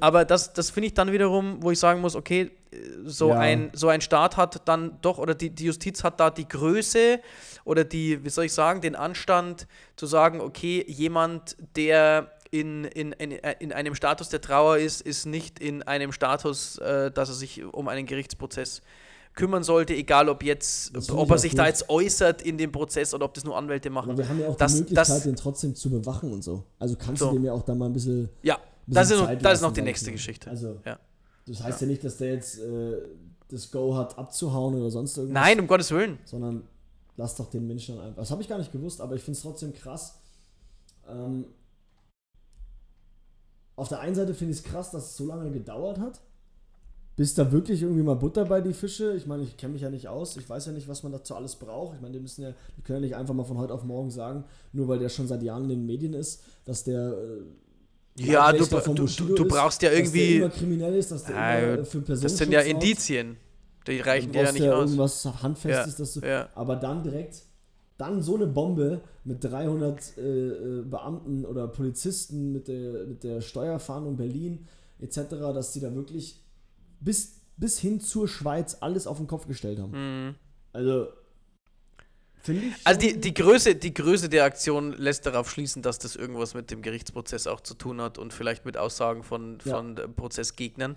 B: aber das, das finde ich dann wiederum, wo ich sagen muss, okay, so,
A: Ja.
B: ein, so ein Staat hat dann doch, oder die, die Justiz hat da die Größe oder die, wie soll ich sagen, den Anstand zu sagen, okay, jemand, der in, in, in, in einem Status der Trauer ist, ist nicht in einem Status, äh, dass er sich um einen Gerichtsprozess kümmern sollte, egal ob jetzt, ob er sich da jetzt äußert in dem Prozess oder ob das nur Anwälte machen.
A: Aber wir haben ja auch
B: Das-
A: die Möglichkeit,
B: das-
A: den trotzdem zu bewachen und so. Also kannst
B: So.
A: du dem ja auch da mal ein bisschen.
B: Ja, das ist, noch, das ist noch die nächste. Geschichte.
A: Also,
B: Ja.
A: Das heißt ja, ja nicht, dass der jetzt äh, das Go hat, abzuhauen oder sonst irgendwas.
B: Nein, um Gottes Willen.
A: Sondern lass doch den Menschen einfach. Das habe ich gar nicht gewusst, aber ich finde es trotzdem krass. Ähm, auf der einen Seite finde ich es krass, dass es so lange gedauert hat, bis da wirklich irgendwie mal Butter bei die Fische. Ich meine, ich kenne mich ja nicht aus. Ich weiß ja nicht, was man dazu alles braucht. Ich meine, die müssen ja, die können ja nicht einfach mal von heute auf morgen sagen, nur weil der schon seit Jahren in den Medien ist, dass der
B: äh, ja, du, du, du, brauchst ja irgendwie.
A: Dass der kriminell ist, dass der
B: äh, immer für Personen Das sind ja Indizien. Die reichen dir ja nicht
A: ja
B: aus.
A: irgendwas Handfestes, ja, dass du.
B: Ja.
A: Aber dann direkt, dann so eine Bombe mit 300 äh, äh, Beamten oder Polizisten mit der, mit der Steuerfahndung Berlin etc., dass die da wirklich bis, bis hin zur Schweiz alles auf den Kopf gestellt haben.
B: Mhm.
A: Also.
B: Finde ich. Also die, die, Größe, die Größe der Aktion lässt darauf schließen, dass das irgendwas mit dem Gerichtsprozess auch zu tun hat und vielleicht mit Aussagen von, von Prozessgegnern.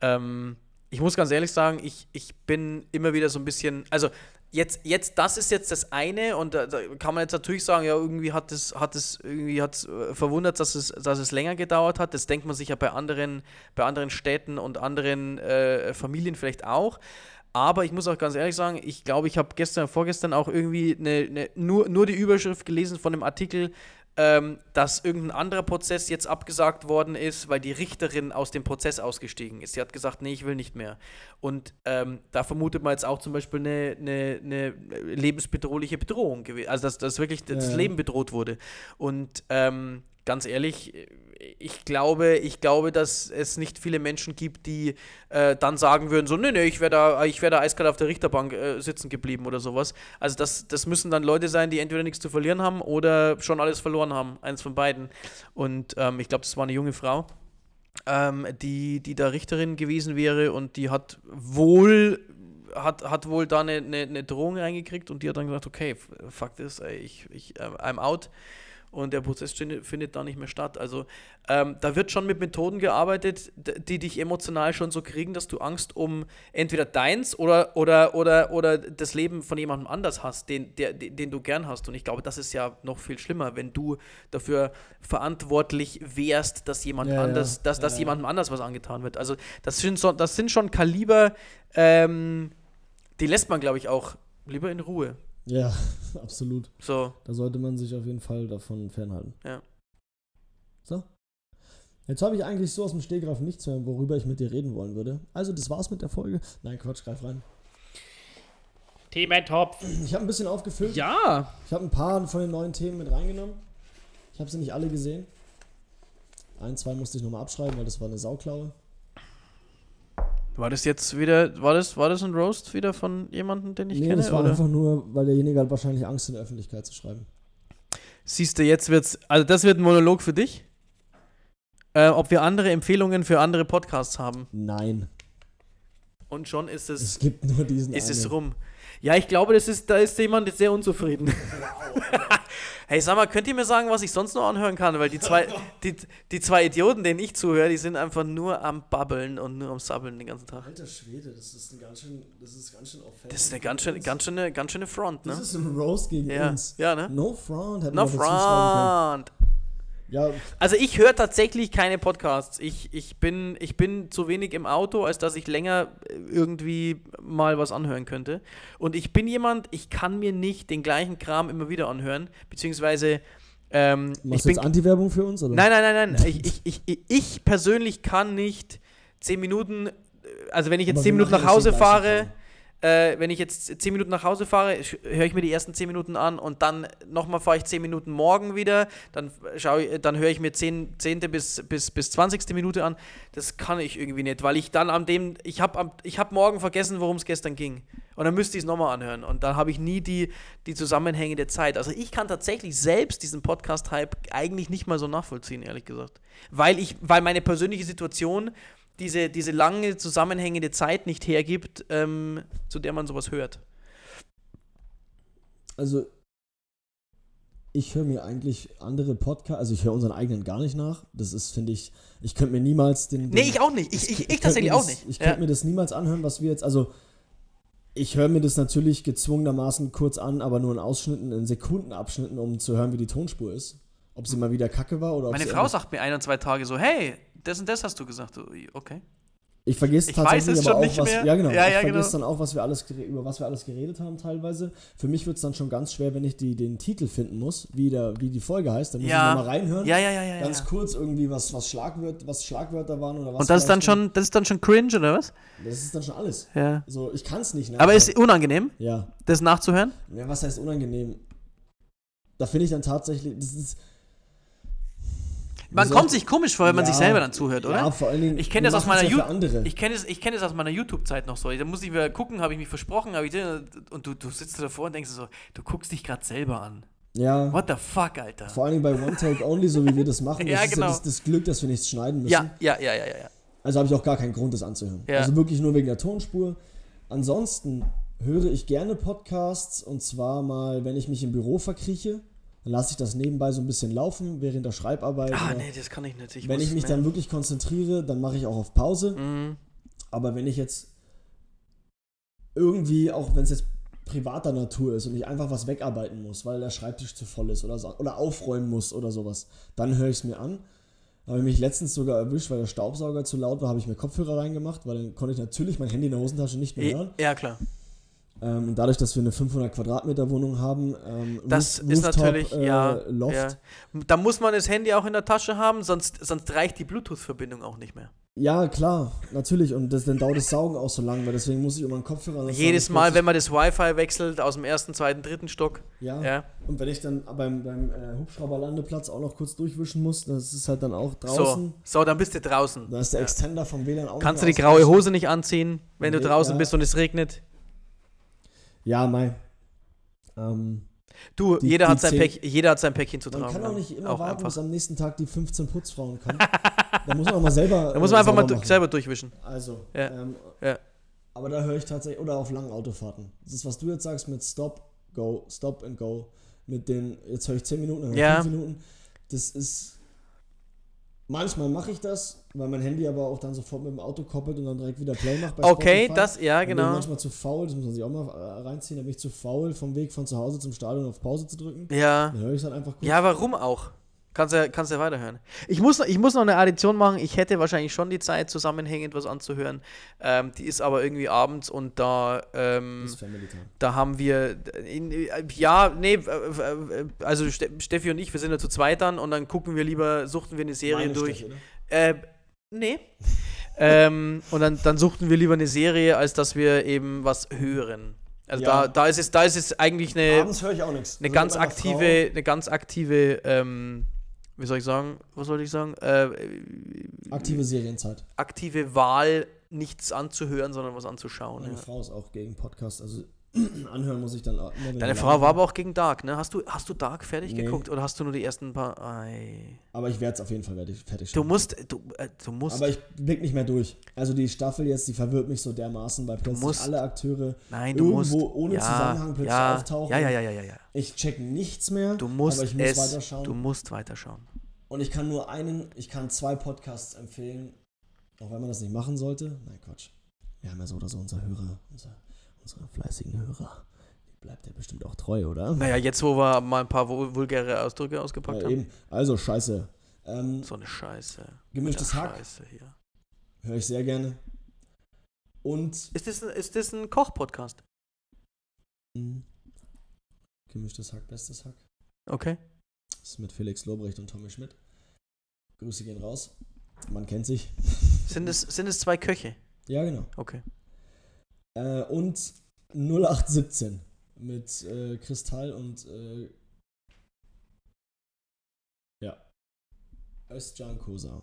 B: Ähm, ich muss ganz ehrlich sagen, ich, ich bin immer wieder so ein bisschen, also jetzt, jetzt, das ist jetzt das eine und da, da kann man jetzt natürlich sagen, ja, irgendwie hat es, hat es, irgendwie hat äh, verwundert, dass es, dass es länger gedauert hat. Das denkt man sich ja bei anderen, bei anderen Städten und anderen äh, Familien vielleicht auch. Aber ich muss auch ganz ehrlich sagen, ich glaube, ich habe gestern, vorgestern auch irgendwie eine, eine, nur, nur die Überschrift gelesen von dem Artikel, ähm, dass irgendein anderer Prozess jetzt abgesagt worden ist, weil die Richterin aus dem Prozess ausgestiegen ist. Sie hat gesagt, nee, ich will nicht mehr. Und ähm, da vermutet man jetzt auch zum Beispiel eine, eine, eine lebensbedrohliche Bedrohung. Also, dass, dass wirklich das ja. Leben bedroht wurde. Und ähm, ganz ehrlich, ich glaube, ich glaube, dass es nicht viele Menschen gibt, die äh, dann sagen würden, so, nee, nee, ich wäre da, wär da eiskalt auf der Richterbank äh, sitzen geblieben oder sowas. Also das, das müssen dann Leute sein, die entweder nichts zu verlieren haben oder schon alles verloren haben. Eins von beiden. Und ähm, ich glaube, das war eine junge Frau, ähm, die, die da Richterin gewesen wäre und die hat wohl hat, hat wohl da eine, eine, eine Drohung reingekriegt und die hat dann gesagt, okay, fuck this, ey, ich, ich, uh, I'm out und der Prozess findet da nicht mehr statt. Also ähm, da wird schon mit Methoden gearbeitet, die dich emotional schon so kriegen, dass du Angst um entweder deins oder, oder, oder, oder das Leben von jemandem anders hast, den, der, den du gern hast. Und ich glaube, das ist ja noch viel schlimmer, wenn du dafür verantwortlich wärst, dass jemand ja, anders, ja. dass, dass ja, jemandem anders was angetan wird. Also das sind, so, das sind schon Kaliber, ähm, die lässt man, glaube ich, auch lieber in Ruhe.
A: Ja, absolut.
B: So.
A: Da sollte man sich auf jeden Fall davon fernhalten.
B: Ja.
A: So. Jetzt habe ich eigentlich so aus dem Stehgreif nichts mehr, worüber ich mit dir reden wollen würde. Also, das war's mit der Folge. Nein, Quatsch, greif rein.
B: Thementopf.
A: Ich habe ein bisschen aufgefüllt.
B: Ja.
A: Ich habe ein paar von den neuen Themen mit reingenommen. Ich habe sie nicht alle gesehen. Ein, zwei musste ich nochmal abschreiben, weil das war eine Sauklaue.
B: War das jetzt wieder, war das, war das ein Roast wieder von jemandem, den ich nee, kenne? Nee,
A: das war oder? einfach nur, weil derjenige hat wahrscheinlich Angst, in der Öffentlichkeit zu schreiben.
B: Siehst du, jetzt wird's, also das wird ein Monolog für dich? Äh, ob wir andere Empfehlungen für andere Podcasts haben?
A: Nein.
B: Und schon ist es.
A: Es gibt nur diesen.
B: Ist einen. es rum. Ja, ich glaube, das ist, da ist jemand sehr unzufrieden. Hey, sag mal, könnt ihr mir sagen, was ich sonst noch anhören kann? Weil die zwei, die, die zwei Idioten, denen ich zuhöre, die sind einfach nur am Babbeln und nur am Sabbeln den ganzen Tag.
A: Alter Schwede, das ist ein ganz schön, das ist ganz schön offensiv.
B: Das ist eine ganz, schön, ganz, schöne, ganz schöne Front, ne?
A: Das ist ein Roast gegen
B: ja.
A: uns.
B: Ja, ne?
A: No front.
B: No front.
A: Ja.
B: Also ich höre tatsächlich keine Podcasts. Ich, ich, bin, ich bin zu wenig im Auto, als dass ich länger äh, irgendwie mal was anhören könnte. Und ich bin jemand, ich kann mir nicht den gleichen Kram immer wieder anhören, beziehungsweise ähm,
A: Machst du jetzt Anti-Werbung für uns? Oder?
B: Nein, nein, nein, nein. ich, ich, ich, ich persönlich kann nicht zehn Minuten, äh, also wenn ich jetzt Aber zehn Minuten nach Hause fahre, äh, wenn ich jetzt 10 Minuten nach Hause fahre, höre ich mir die ersten 10 Minuten an und dann nochmal fahre ich 10 Minuten morgen wieder, dann, dann höre ich mir 10. 10. Bis, bis, bis 20. Minute an. Das kann ich irgendwie nicht, weil ich dann am dem, ich habe ich hab morgen vergessen, worum es gestern ging. Und dann müsste ich es nochmal anhören. Und dann habe ich nie die, die Zusammenhänge der Zeit. Also ich kann tatsächlich selbst diesen Podcast-Hype eigentlich nicht mal so nachvollziehen, ehrlich gesagt. Weil ich, weil meine persönliche Situation diese, diese lange zusammenhängende Zeit nicht hergibt, ähm, zu der man sowas hört.
A: Also, ich höre mir eigentlich andere Podcasts, also ich höre unseren eigenen gar nicht nach. Das ist, finde ich, ich könnte mir niemals den, den.
B: Nee, ich auch nicht. Ich, ich, ich, ich tatsächlich
A: das,
B: auch nicht.
A: Ich könnte ja. mir das niemals anhören, was wir jetzt, also ich höre mir das natürlich gezwungenermaßen kurz an, aber nur in Ausschnitten, in Sekundenabschnitten, um zu hören, wie die Tonspur ist. Ob sie mal wieder kacke war oder ob
B: Meine Frau sagt mir ein und zwei Tage so, hey, das und das hast du gesagt. Okay.
A: Ich vergesse
B: Ich
A: tatsächlich aber auch, was, ja genau,
B: Ja,
A: ich
B: ja,
A: vergesse
B: genau.
A: dann auch, was wir alles, über was wir alles geredet haben teilweise. Für mich wird es dann schon ganz schwer, wenn ich die, den Titel finden muss, wie, der, wie die Folge heißt. Dann muss
B: Ja.
A: ich nochmal reinhören.
B: Ja, ja, ja, ja.
A: Ganz kurz irgendwie, was, was, Schlagwört, was Schlagwörter waren oder was.
B: Und das ist dann schon, das ist dann schon cringe, oder was?
A: Das ist dann schon alles.
B: Ja.
A: So, ich kann es nicht.
B: Aber
A: nachher.
B: ist unangenehm,
A: Ja.
B: das nachzuhören?
A: ja. Was heißt unangenehm? Da finde ich dann tatsächlich, das ist.
B: Man kommt sich komisch vor, wenn man
A: Ja,
B: sich selber dann zuhört, oder?
A: Ja, vor allen Dingen.
B: Ich kenne das aus meiner
A: ja.
B: Ich kenne es, ich kenne es aus meiner YouTube-Zeit noch so. Da muss ich mir gucken, habe ich mich versprochen, habe ich und du, du sitzt davor und denkst so, du guckst dich gerade selber an.
A: ja.
B: What the fuck, Alter?
A: Vor allen Dingen bei One Take Only, so wie wir das machen.
B: Ja,
A: das ist
B: genau.
A: ja das, das Glück, dass wir nichts schneiden müssen.
B: Ja, ja, ja, ja, ja, ja.
A: Also habe ich auch gar keinen Grund, das anzuhören.
B: Ja.
A: Also wirklich nur wegen der Tonspur. Ansonsten höre ich gerne Podcasts und zwar mal, wenn ich mich im Büro verkrieche, dann lasse ich das nebenbei so ein bisschen laufen während der Schreibarbeit.
B: Ah, nee, das kann ich nicht. Ich
A: wenn ich mich dann wirklich konzentriere, dann mache ich auch auf Pause.
B: Mhm.
A: Aber wenn ich jetzt irgendwie, auch wenn es jetzt privater Natur ist und ich einfach was wegarbeiten muss, weil der Schreibtisch zu voll ist oder, so, oder aufräumen muss oder sowas, dann höre ich es mir an. Habe ich mich letztens sogar erwischt, weil der Staubsauger zu laut war, habe ich mir Kopfhörer reingemacht, weil dann konnte ich natürlich mein Handy in der Hosentasche nicht mehr hören.
B: Ja, klar.
A: Ähm, und dadurch, dass wir eine 500 Quadratmeter Wohnung haben, ähm,
B: Das
A: Roof-
B: ist
A: Rooftop,
B: natürlich,
A: äh,
B: ja,
A: Loft,
B: ja. Da muss man das Handy auch in der Tasche haben, sonst, sonst reicht die Bluetooth-Verbindung auch nicht mehr.
A: Ja, klar, natürlich. Und das, dann dauert das Saugen auch so lang, weil deswegen muss ich immer einen Kopfhörer
B: Jedes Mal, wenn man das Wi-Fi wechselt aus dem ersten, zweiten, dritten Stock.
A: Ja.
B: Ja.
A: Und wenn ich dann beim, beim äh, Hubschrauberlandeplatz auch noch kurz durchwischen muss, das ist halt dann auch
B: So,
A: draußen.
B: so, dann bist du draußen.
A: Da ist der Extender vom WLAN auch
B: Kannst du die graue. Hose nicht anziehen, wenn du
A: Nee,
B: draußen
A: ja.
B: bist und es regnet?
A: Ja, Mai. Ähm,
B: Du,
A: Die-
B: jeder,
A: die
B: hat sein
A: zehn-
B: Päck, jeder hat sein Päckchen zu
A: man
B: tragen.
A: kann auch
B: dann.
A: nicht immer
B: auch
A: warten,
B: einfach.
A: bis am nächsten Tag die 15 Putzfrauen kommen. da muss man auch mal selber.
B: Da muss man
A: äh,
B: einfach mal
A: machen.
B: selber durchwischen.
A: Also,
B: Ja.
A: ähm,
B: Ja.
A: aber da höre ich tatsächlich, oder auf langen Autofahrten. Das ist, was du jetzt sagst mit Stop, Go, Stop and Go. Mit den, jetzt höre ich 10 Minuten, dann
B: Ja.
A: 5 Minuten. Das ist. Manchmal mache ich das, weil mein Handy aber auch dann sofort mit dem Auto koppelt und dann direkt wieder Play macht. Bei
B: Okay,
A: Spotify.
B: das, ja,
A: bin ich
B: genau.
A: manchmal zu faul, das muss man sich auch mal äh, reinziehen, dann bin ich zu faul, vom Weg von zu Hause zum Stadion auf Pause zu drücken.
B: Ja.
A: Dann höre ich es halt einfach kurz.
B: Ja, warum auch? Kannst ja, kannst ja weiterhören. Ich muss, noch- ich muss noch eine Addition machen. Ich hätte wahrscheinlich schon die Zeit, zusammenhängend was anzuhören. Ähm, die ist aber irgendwie abends und da, ähm, da haben wir, in, ja, nee, also Ste Steffi und ich, wir sind ja zu zweit dann und dann gucken wir lieber, suchten wir eine Serie
A: Meine
B: durch.
A: Steffi, ne?
B: Äh, nee. ähm, und dann, dann suchten wir lieber eine Serie, als dass wir eben was hören. Also
A: Ja.
B: da, da ist es, da ist es eigentlich eine,
A: Abends höre ich auch nichts.
B: eine
A: Also
B: ganz
A: mit meiner
B: aktive, eine ganz aktive, ähm, wie soll ich sagen, was soll ich sagen, äh,
A: aktive Serienzeit.
B: aktive Wahl, nichts anzuhören, sondern was anzuschauen.
A: Meine
B: Ja.
A: Frau ist auch gegen Podcast, also anhören muss ich dann
B: Deine Frau war aber auch gegen Dark, ne? Hast du, hast du Dark fertig
A: Nee.
B: geguckt oder hast du nur die ersten paar? Ei.
A: Aber ich werde es auf jeden Fall fertig, fertig
B: Du musst, du, äh, du musst.
A: Aber ich blick nicht mehr durch. Also die Staffel jetzt, die verwirrt mich so dermaßen, weil plötzlich
B: musst-
A: alle Akteure
B: Nein,
A: irgendwo
B: musst.
A: ohne
B: ja,
A: Zusammenhang plötzlich
B: ja,
A: auftauchen.
B: Ja, ja, ja, ja, ja, ja.
A: Ich check nichts mehr,
B: Du musst
A: aber ich muss
B: es.
A: weiterschauen.
B: Du musst weiterschauen.
A: Und ich kann nur einen, ich kann zwei Podcasts empfehlen, auch wenn man das nicht machen sollte. Nein, Quatsch. Wir haben ja so oder so unsere Hörer, unsere, unsere fleißigen Hörer. Die bleibt ja bestimmt auch treu, oder?
B: Naja, jetzt, wo wir mal ein paar vul- vulgäre Ausdrücke ausgepackt
A: Ja,
B: haben.
A: Also, scheiße. Ähm,
B: So eine Scheiße.
A: Gemischtes Hack
B: Scheiße hier.
A: höre ich sehr gerne. Und
B: Ist das, ist das ein Koch-Podcast?
A: mh, Gemischtes Hack, bestes Hack.
B: Okay.
A: Das ist mit Felix Lobrecht und Tommy Schmidt. Grüße gehen raus. Man kennt sich.
B: Sind es, sind es zwei Köche?
A: Ja, genau.
B: Okay.
A: Äh, und 0817 mit äh, Kristall und äh, ja. Özcan Kosa.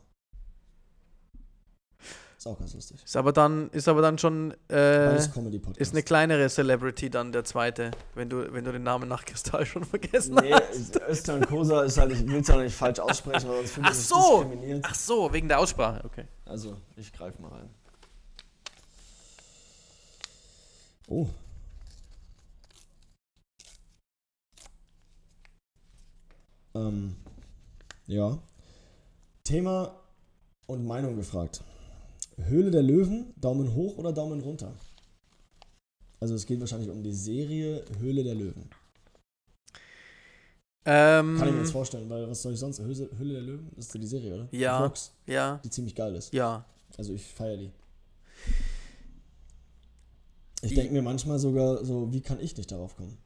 A: Ist auch ganz lustig.
B: Ist aber dann, ist aber dann schon äh, ist eine kleinere Celebrity dann der zweite, wenn du, wenn du den Namen nach Kristall schon vergessen
A: Nee,
B: hast.
A: Özcan Kosa ist halt, ich will es ja nicht falsch aussprechen, weil sonst
B: Ach
A: ich
B: so.
A: diskriminiert.
B: Ach so, wegen der Aussprache. Okay.
A: Also, ich greife mal rein. Oh. Ähm, ja. Thema und Meinung gefragt. Höhle der Löwen, Daumen hoch oder Daumen runter? Also es geht wahrscheinlich um die Serie Höhle der Löwen.
B: Ähm,
A: Kann ich mir jetzt vorstellen, weil was soll ich sonst? Höhle, Höhle der Löwen? Das ist ja die Serie, oder?
B: Ja.
A: Vox,
B: ja,
A: die ziemlich geil ist.
B: ja.
A: Also ich feiere die. Ich denke mir manchmal sogar so, wie kann ich nicht darauf kommen?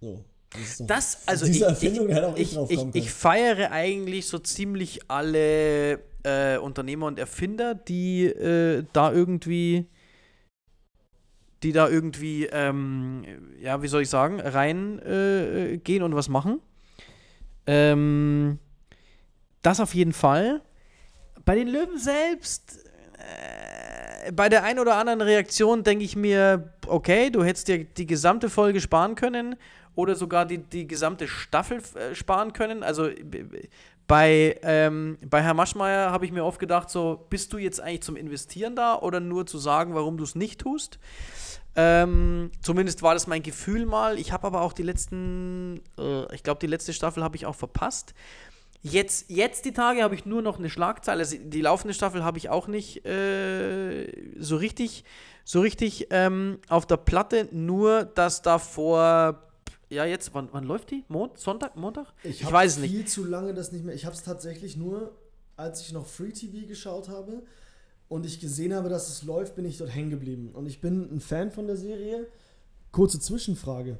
A: So.
B: Das, das also diese ich, Erfindung ich, auch ich, drauf ich, ich, feiere eigentlich so ziemlich alle äh, Unternehmer und Erfinder, die äh, da irgendwie die da irgendwie, ähm, ja, wie soll ich sagen, reingehen äh, und was machen. Ähm, das auf jeden Fall. Bei den Löwen selbst, äh, bei der einen oder anderen Reaktion denke ich mir, okay, du hättest dir die gesamte Folge sparen können oder sogar die, die gesamte Staffel äh, sparen können. Also bei, ähm, bei Herr Maschmeyer habe ich mir oft gedacht, so, bist du jetzt eigentlich zum Investieren da oder nur zu sagen, warum du es nicht tust? Ähm, zumindest war das mein Gefühl mal. Ich habe aber auch die letzten, äh, ich glaube, die letzte Staffel habe ich auch verpasst. Jetzt, jetzt die Tage habe ich nur noch eine Schlagzeile. Also die laufende Staffel habe ich auch nicht äh, so richtig, so richtig ähm, auf der Platte. Nur, dass da vor, ja jetzt, wann, wann läuft die? Mond, Sonntag, Montag?
A: Ich, ich weiß es nicht. viel zu lange das nicht mehr. Ich habe es tatsächlich nur, als ich noch Free TV geschaut habe und ich gesehen habe, dass es läuft, bin ich dort hängen geblieben. Und ich bin ein Fan von der Serie. Kurze Zwischenfrage.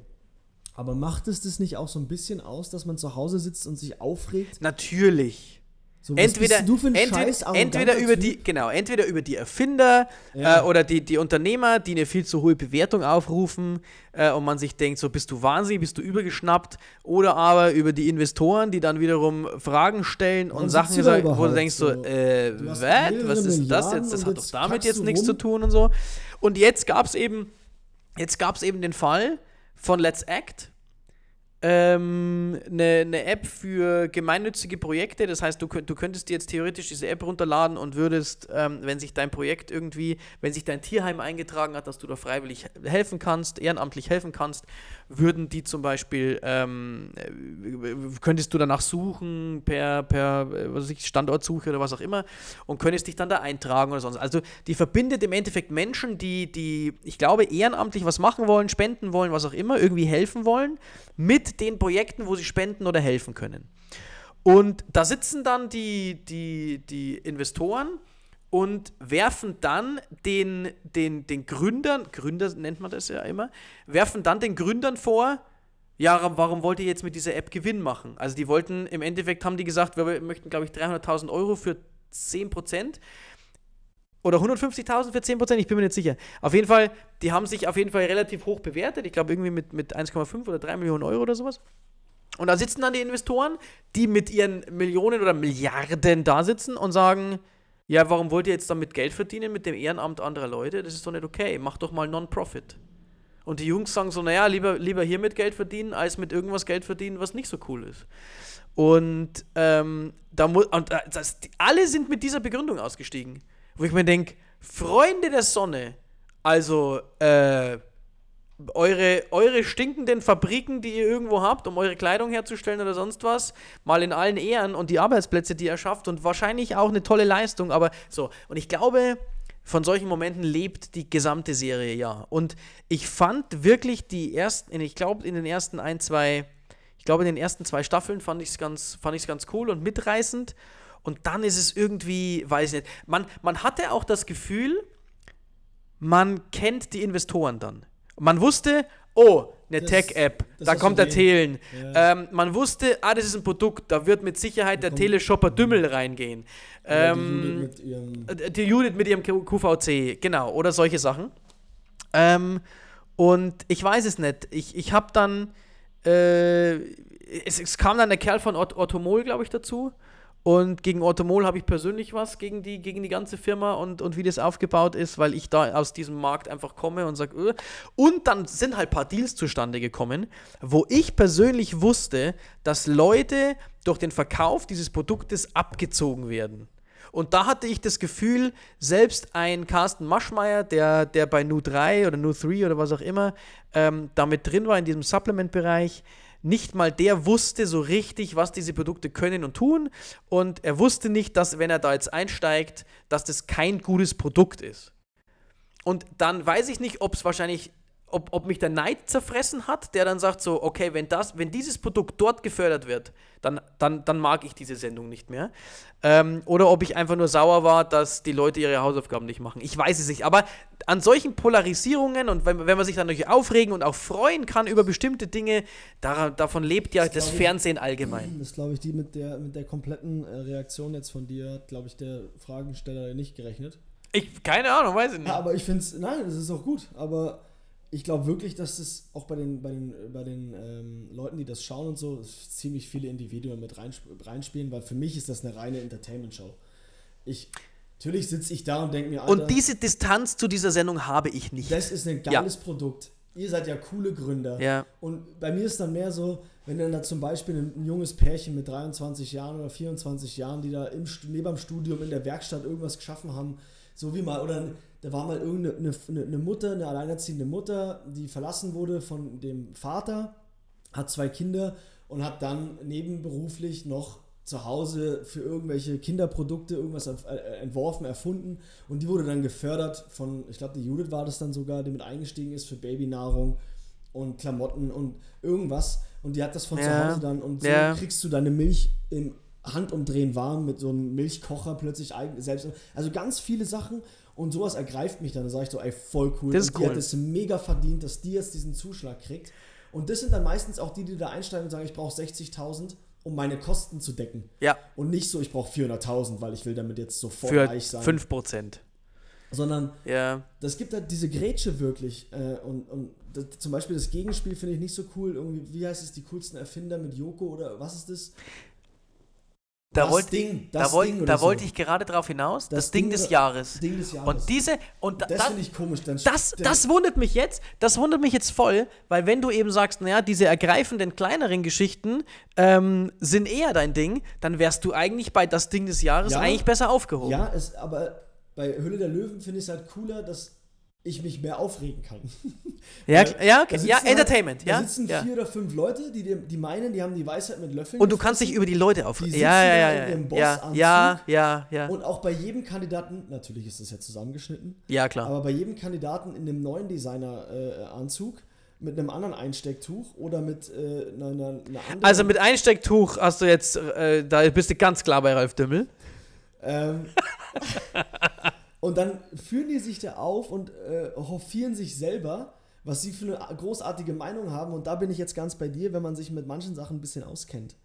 A: Aber macht es das nicht auch so ein bisschen aus, dass man zu Hause sitzt und sich aufregt?
B: Natürlich. So, entweder, entweder, entweder über die, genau, entweder über die Erfinder ja. äh, oder die, die Unternehmer, die eine viel zu hohe Bewertung aufrufen äh, und man sich denkt, so bist du wahnsinnig, bist du übergeschnappt, oder aber über die Investoren, die dann wiederum Fragen stellen und, und Sachen sagen, wo du denkst so, äh, du was ist Milliarden das jetzt? Das hat doch damit jetzt nichts zu tun und so. Und jetzt gab es eben, jetzt gab es eben den Fall von Let's Act ähm, eine, eine App für gemeinnützige Projekte. Das heißt, du, du könntest dir jetzt theoretisch diese App runterladen und würdest, ähm, wenn sich dein Projekt irgendwie, wenn sich dein Tierheim eingetragen hat, dass du da freiwillig helfen kannst, ehrenamtlich helfen kannst, würden die zum Beispiel, ähm, könntest du danach suchen per, per was weiß ich, Standortsuche oder was auch immer und könntest dich dann da eintragen oder sonst. Also die verbindet im Endeffekt Menschen, die, die, ich glaube, ehrenamtlich was machen wollen, spenden wollen, was auch immer, irgendwie helfen wollen, mit den Projekten, wo sie spenden oder helfen können. Und da sitzen dann die, die, die Investoren und werfen dann den, den, den Gründern, Gründer nennt man das ja immer, werfen dann den Gründern vor, ja, warum wollt ihr jetzt mit dieser App Gewinn machen? Also die wollten, im Endeffekt haben die gesagt, wir möchten, glaube ich, 300.000 Euro für 10%. Oder 150.000 für 10%, ich bin mir nicht sicher. Auf jeden Fall, die haben sich auf jeden Fall relativ hoch bewertet. Ich glaube irgendwie mit, mit 1,5 oder 3 Millionen Euro oder sowas. Und da sitzen dann die Investoren, die mit ihren Millionen oder Milliarden da sitzen und sagen, ja, warum wollt ihr jetzt damit Geld verdienen mit dem Ehrenamt anderer Leute? Das ist doch nicht okay. Macht doch mal Non-Profit. Und die Jungs sagen so, naja, lieber, lieber hier mit Geld verdienen, als mit irgendwas Geld verdienen, was nicht so cool ist. Und ähm, da und äh, das, die, alle sind mit dieser Begründung ausgestiegen. Wo ich mir denke, Freunde der Sonne, also äh, eure, eure stinkenden Fabriken, die ihr irgendwo habt, um eure Kleidung herzustellen oder sonst was, mal in allen Ehren und die Arbeitsplätze, die ihr schafft und wahrscheinlich auch eine tolle Leistung, aber so. Und ich glaube, von solchen Momenten lebt die gesamte Serie ja. Und ich fand wirklich die ersten, ich glaube, in den ersten ein, zwei, ich glaube, in den ersten zwei Staffeln fand ich es ganz, ganz cool und mitreißend. Und dann ist es irgendwie, weiß ich nicht, man, man hatte auch das Gefühl, man kennt die Investoren dann. Man wusste, oh, eine Tech-App, da kommt der Thelen. Ja. Ähm, man wusste, ah, das ist ein Produkt, da wird mit Sicherheit der Teleshopper Dümmel reingehen. Ähm, die, Judith äh, die, Judith mit ihrem QVC, genau, oder solche Sachen. Ähm, und ich weiß es nicht. Ich, ich habe dann, äh, es, es, kam dann der Kerl von Ot Ottomol, glaube ich, dazu. Und gegen Automol habe ich persönlich was, gegen die, gegen die ganze Firma und, und wie das aufgebaut ist, weil ich da aus diesem Markt einfach komme und sage, öh. und dann sind halt ein paar Deals zustande gekommen, wo ich persönlich wusste, dass Leute durch den Verkauf dieses Produktes abgezogen werden. Und da hatte ich das Gefühl, selbst ein Carsten Maschmeyer, der, der bei Nu 3 oder Nu 3 oder was auch immer ähm, damit drin war in diesem Supplement-Bereich, nicht mal der wusste so richtig, was diese Produkte können und tun. Und er wusste nicht, dass, wenn er da jetzt einsteigt, dass das kein gutes Produkt ist. Und dann weiß ich nicht, ob es wahrscheinlich ob, ob mich der Neid zerfressen hat, der dann sagt so, okay, wenn das, wenn dieses Produkt dort gefördert wird, dann, dann, dann mag ich diese Sendung nicht mehr. Ähm, oder ob ich einfach nur sauer war, dass die Leute ihre Hausaufgaben nicht machen. Ich weiß es nicht. Aber an solchen Polarisierungen und wenn, wenn man sich dann natürlich aufregen und auch freuen kann über bestimmte Dinge, da, davon lebt ja das, das Fernsehen allgemein.
A: Das glaube ich, die mit der, mit der kompletten äh, Reaktion jetzt von dir hat, glaube ich, der Fragensteller nicht gerechnet.
B: Ich, keine Ahnung, weiß ich nicht.
A: Ja, aber ich finde es, nein, das ist auch gut. Aber ich glaube wirklich, dass das auch bei den, bei den, bei den ähm, Leuten, die das schauen und so, ziemlich viele Individuen mit reinsp reinspielen, weil für mich ist das eine reine Entertainment-Show. Ich, natürlich sitze ich da und denke mir,
B: Alter, Und diese Distanz zu dieser Sendung habe ich nicht.
A: Das ist ein geiles ja. Produkt. Ihr seid ja coole Gründer.
B: Ja.
A: Und bei mir ist dann mehr so, wenn dann da zum Beispiel ein, ein junges Pärchen mit 23 Jahren oder 24 Jahren, die da im, neben dem Studium in der Werkstatt irgendwas geschaffen haben, so wie mal, oder da war mal irgendeine eine, eine Mutter, eine alleinerziehende Mutter, die verlassen wurde von dem Vater, hat zwei Kinder und hat dann nebenberuflich noch zu Hause für irgendwelche Kinderprodukte irgendwas äh, entworfen, erfunden und die wurde dann gefördert von, ich glaube, die Judith war das dann sogar, die mit eingestiegen ist für Babynahrung und Klamotten und irgendwas und die hat das von ja. zu Hause dann und so ja. kriegst du deine Milch im Handumdrehen warm mit so einem Milchkocher plötzlich selbst. Also ganz viele Sachen und sowas ergreift mich dann. Da sage ich so, ey, voll cool.
B: Das ist
A: und
B: die
A: cool. hat es mega verdient, dass die jetzt diesen Zuschlag kriegt. Und das sind dann meistens auch die, die da einsteigen und sagen, ich brauche 60.000, um meine Kosten zu decken.
B: Ja.
A: Und nicht so, ich brauche 400.000, weil ich will damit jetzt sofort
B: Für
A: reich sein.
B: 5%.
A: Sondern
B: ja.
A: das gibt halt diese Grätsche wirklich. Äh, und und das, zum Beispiel das Gegenspiel finde ich nicht so cool. Irgendwie, wie heißt es, die coolsten Erfinder mit Joko oder was ist das?
B: Da, das wollt, Ding, das da, wollt, Ding da so. wollte ich gerade drauf hinaus. Das, das Ding, Ding, des Jahres.
A: Ding des Jahres.
B: Und diese und
A: das finde ich komisch. Dann
B: das, das wundert mich jetzt. Das wundert mich jetzt voll, weil wenn du eben sagst, naja, diese ergreifenden kleineren Geschichten ähm, sind eher dein Ding, dann wärst du eigentlich bei das Ding des Jahres ja, eigentlich besser aufgehoben.
A: Ja, es, aber bei Hülle der Löwen finde ich es halt cooler, dass ich mich mehr aufregen kann.
B: Ja, ja, okay. ja, halt- Entertainment.
A: Halt,
B: ja,
A: da sitzen
B: ja.
A: vier oder fünf Leute, die, die meinen, die haben die Weisheit mit Löffeln.
B: Und du kannst dich über die Leute aufregen. Ja, ja, ja. Ja, ja, ja, ja.
A: Und auch bei jedem Kandidaten, natürlich ist das ja zusammengeschnitten.
B: Ja, klar.
A: Aber bei jedem Kandidaten in dem neuen Designer-Anzug. Äh, mit einem anderen Einstecktuch oder mit äh, einer, einer, anderen.
B: Also mit Einstecktuch hast du jetzt, äh, da bist du ganz klar bei Ralf Dümmel.
A: Ähm, Und dann führen die sich da auf und äh, hofieren sich selber, was sie für eine großartige Meinung haben. Und da bin ich jetzt ganz bei dir, wenn man sich mit manchen Sachen ein bisschen auskennt.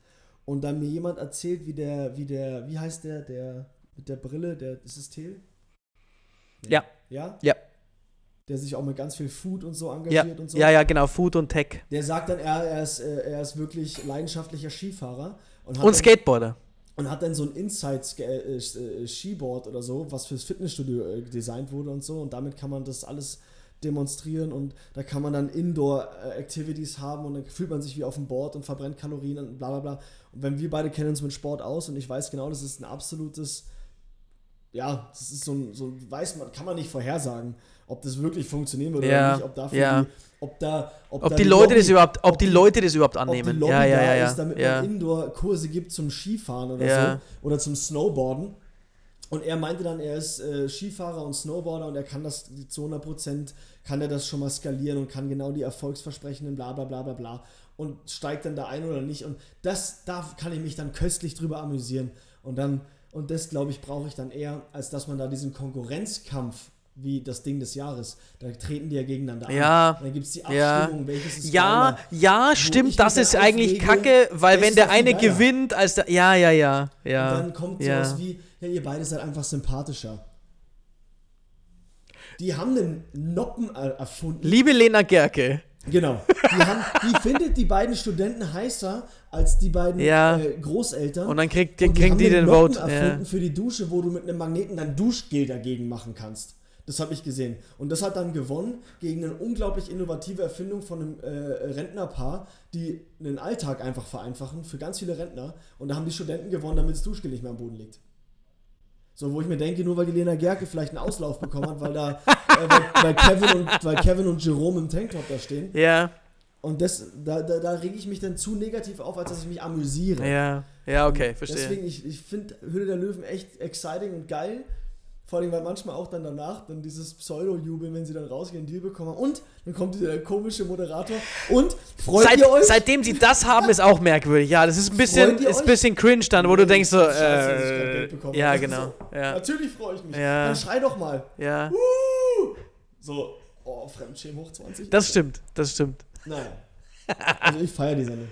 A: Und dann mir jemand erzählt, wie der, wie der, wie heißt der, der mit der Brille, der, ist es Thiel?
B: Nee. Ja.
A: Ja?
B: Ja.
A: Der sich auch mit ganz viel Food und so engagiert
B: ja.
A: und so.
B: Ja, ja, genau, Food und Tech.
A: Der sagt dann, er, er, ist, äh, er ist wirklich leidenschaftlicher Skifahrer.
B: Und, und Skateboarder
A: und hat dann so ein Inside-Skiboard äh, oder so, was fürs Fitnessstudio äh, designt wurde und so. Und damit kann man das alles demonstrieren und da kann man dann Indoor-Activities haben und dann fühlt man sich wie auf dem Board und verbrennt Kalorien und bla bla bla. Und wenn wir beide kennen uns mit Sport aus und ich weiß genau, das ist ein absolutes, ja, das ist so ein, so weiß man, kann man nicht vorhersagen ob das wirklich funktionieren würde
B: ja,
A: oder nicht, ob dafür
B: ja.
A: die, ob da,
B: ob, ob da die, die Leute Lobby, das überhaupt, ob, ob die Leute das überhaupt annehmen.
A: Ob die
B: ja, ja,
A: ja,
B: ja,
A: ist, damit
B: ja.
A: man Indoor-Kurse gibt zum Skifahren oder so oder zum Snowboarden. Und er meinte dann, er ist äh, Skifahrer und Snowboarder und er kann das zu 100% kann er das schon mal skalieren und kann genau die Erfolgsversprechenden bla bla bla bla bla und steigt dann da ein oder nicht. Und das, da kann ich mich dann köstlich drüber amüsieren. Und dann, und das glaube ich, brauche ich dann eher, als dass man da diesen Konkurrenzkampf wie das Ding des Jahres. Da treten die ja gegeneinander
B: ja,
A: an. Dann gibt es die Abstimmung, ja, welches ist
B: Ja, geiler, ja, stimmt, das ist eigentlich kacke, weil wenn der eine gewinnt, als der. Ja, ja, ja. ja
A: Und dann kommt
B: ja.
A: sowas wie, ja, ihr beide seid einfach sympathischer. Die haben einen Noppen erfunden.
B: Liebe Lena Gerke.
A: Genau. Die, haben, die findet die beiden Studenten heißer als die beiden
B: ja.
A: äh, Großeltern.
B: Und dann kriegt, die, kriegen die den Vote.
A: erfunden ja. für die Dusche, wo du mit einem Magneten dann Duschgel dagegen machen kannst. Das habe ich gesehen. Und das hat dann gewonnen gegen eine unglaublich innovative Erfindung von einem äh, Rentnerpaar, die einen Alltag einfach vereinfachen für ganz viele Rentner. Und da haben die Studenten gewonnen, damit das Duschgel nicht mehr am Boden liegt. So, wo ich mir denke, nur weil die Lena Gerke vielleicht einen Auslauf bekommen hat, weil da äh, weil, weil, Kevin und, weil Kevin und Jerome im Tanktop da stehen.
B: Ja.
A: Und das, da, da, da rege ich mich dann zu negativ auf, als dass ich mich amüsiere.
B: Ja, ja, okay, verstehe.
A: Deswegen, ich, ich finde Hülle der Löwen echt exciting und geil. Vor allem, weil manchmal auch dann danach dann dieses Pseudo-Jubeln, wenn sie dann rausgehen, Deal bekommen. Und dann kommt dieser komische Moderator. Und freut
B: Seit,
A: ihr euch?
B: Seitdem sie das haben, ist auch merkwürdig. Ja, das ist ein bisschen, ist ein bisschen cringe dann, wo du denkst so,
A: Scheiße,
B: äh, ja,
A: Also
B: genau.
A: so,
B: Ja,
A: Natürlich freue ich mich.
B: Ja.
A: Dann schrei doch mal.
B: ja.
A: Uh! So, oh, Fremdschämen hoch 20.
B: Das stimmt, das stimmt.
A: Naja. Also ich feiere die Sendung.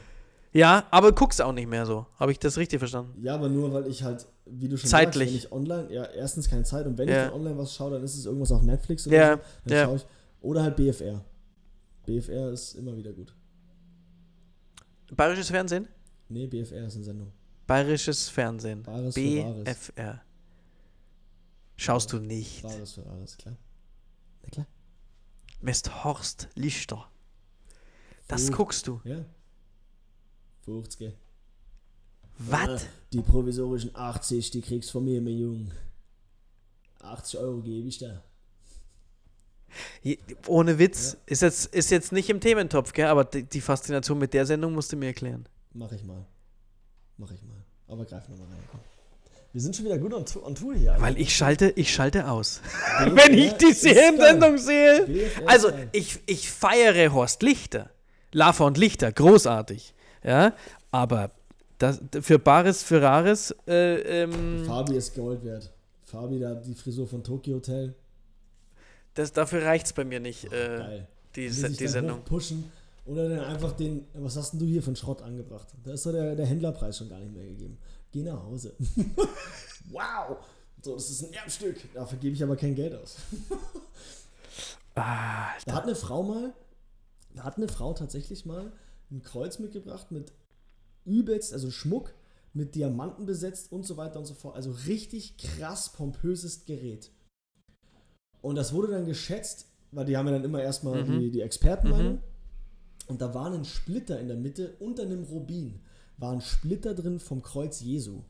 B: Ja, aber guckst auch nicht mehr so. Habe ich das richtig verstanden?
A: Ja, aber nur weil ich halt, wie du schon
B: Zeitlich.
A: sagst, wenn ich online, ja, erstens keine Zeit und wenn
B: Ja.
A: ich dann online was schaue, dann ist es irgendwas auf Netflix oder
B: Ja,
A: so. Dann
B: ja.
A: schaue ich. Oder halt BFR. BFR ist immer wieder gut.
B: Bayerisches Fernsehen?
A: Nee, BFR ist eine Sendung.
B: Bayerisches Fernsehen.
A: Bares.
B: BFR. Schaust du nicht.
A: Wahres für Wahres, klar. Na klar.
B: Mist Horst Lichter. Das
A: Oh.
B: guckst du.
A: Ja. 50.
B: Was?
A: Die provisorischen 80, die kriegst von mir, mein Junge. 80 Euro gebe ich da.
B: Ohne Witz. Ist, jetzt, ist jetzt nicht im Thementopf, gell? Aber die, die Faszination mit der Sendung musst du mir erklären.
A: Mach ich mal. Mach ich mal. Aber greif nochmal rein. Komm. Wir sind schon wieder gut on, on Tour hier.
B: Weil ich schalte, ich schalte aus.
A: BFR
B: Wenn ich die. Seriensendung sehe.
A: BFR
B: Also, ich, ich feiere Horst Lichter. Lava und Lichter, großartig. Ja, aber das, für Bares Ferraris, äh, ähm,
A: Fabi ist Gold wert. Fabi, da die Frisur von Tokyo Hotel.
B: das, dafür reicht es bei mir nicht, äh,
A: Geil.
B: die, die
A: dann
B: Sendung.
A: Pushen oder dann einfach den, was hast denn du hier von Schrott angebracht? Da ist doch der, der Händlerpreis schon gar nicht mehr gegeben. Geh nach Hause. wow! So, das ist ein Erbstück. Dafür gebe ich aber kein Geld aus.
B: Ah,
A: Da hat eine Frau mal, da hat eine Frau tatsächlich mal ein Kreuz mitgebracht mit übelst, also Schmuck mit Diamanten besetzt und so weiter und so fort. Also richtig krass pompöses Gerät. Und das wurde dann geschätzt, weil die haben ja dann immer erstmal
B: Mhm.
A: die, die Expertenmeinung. Und da war ein Splitter in der Mitte unter einem Rubin. War ein Splitter drin vom Kreuz Jesu.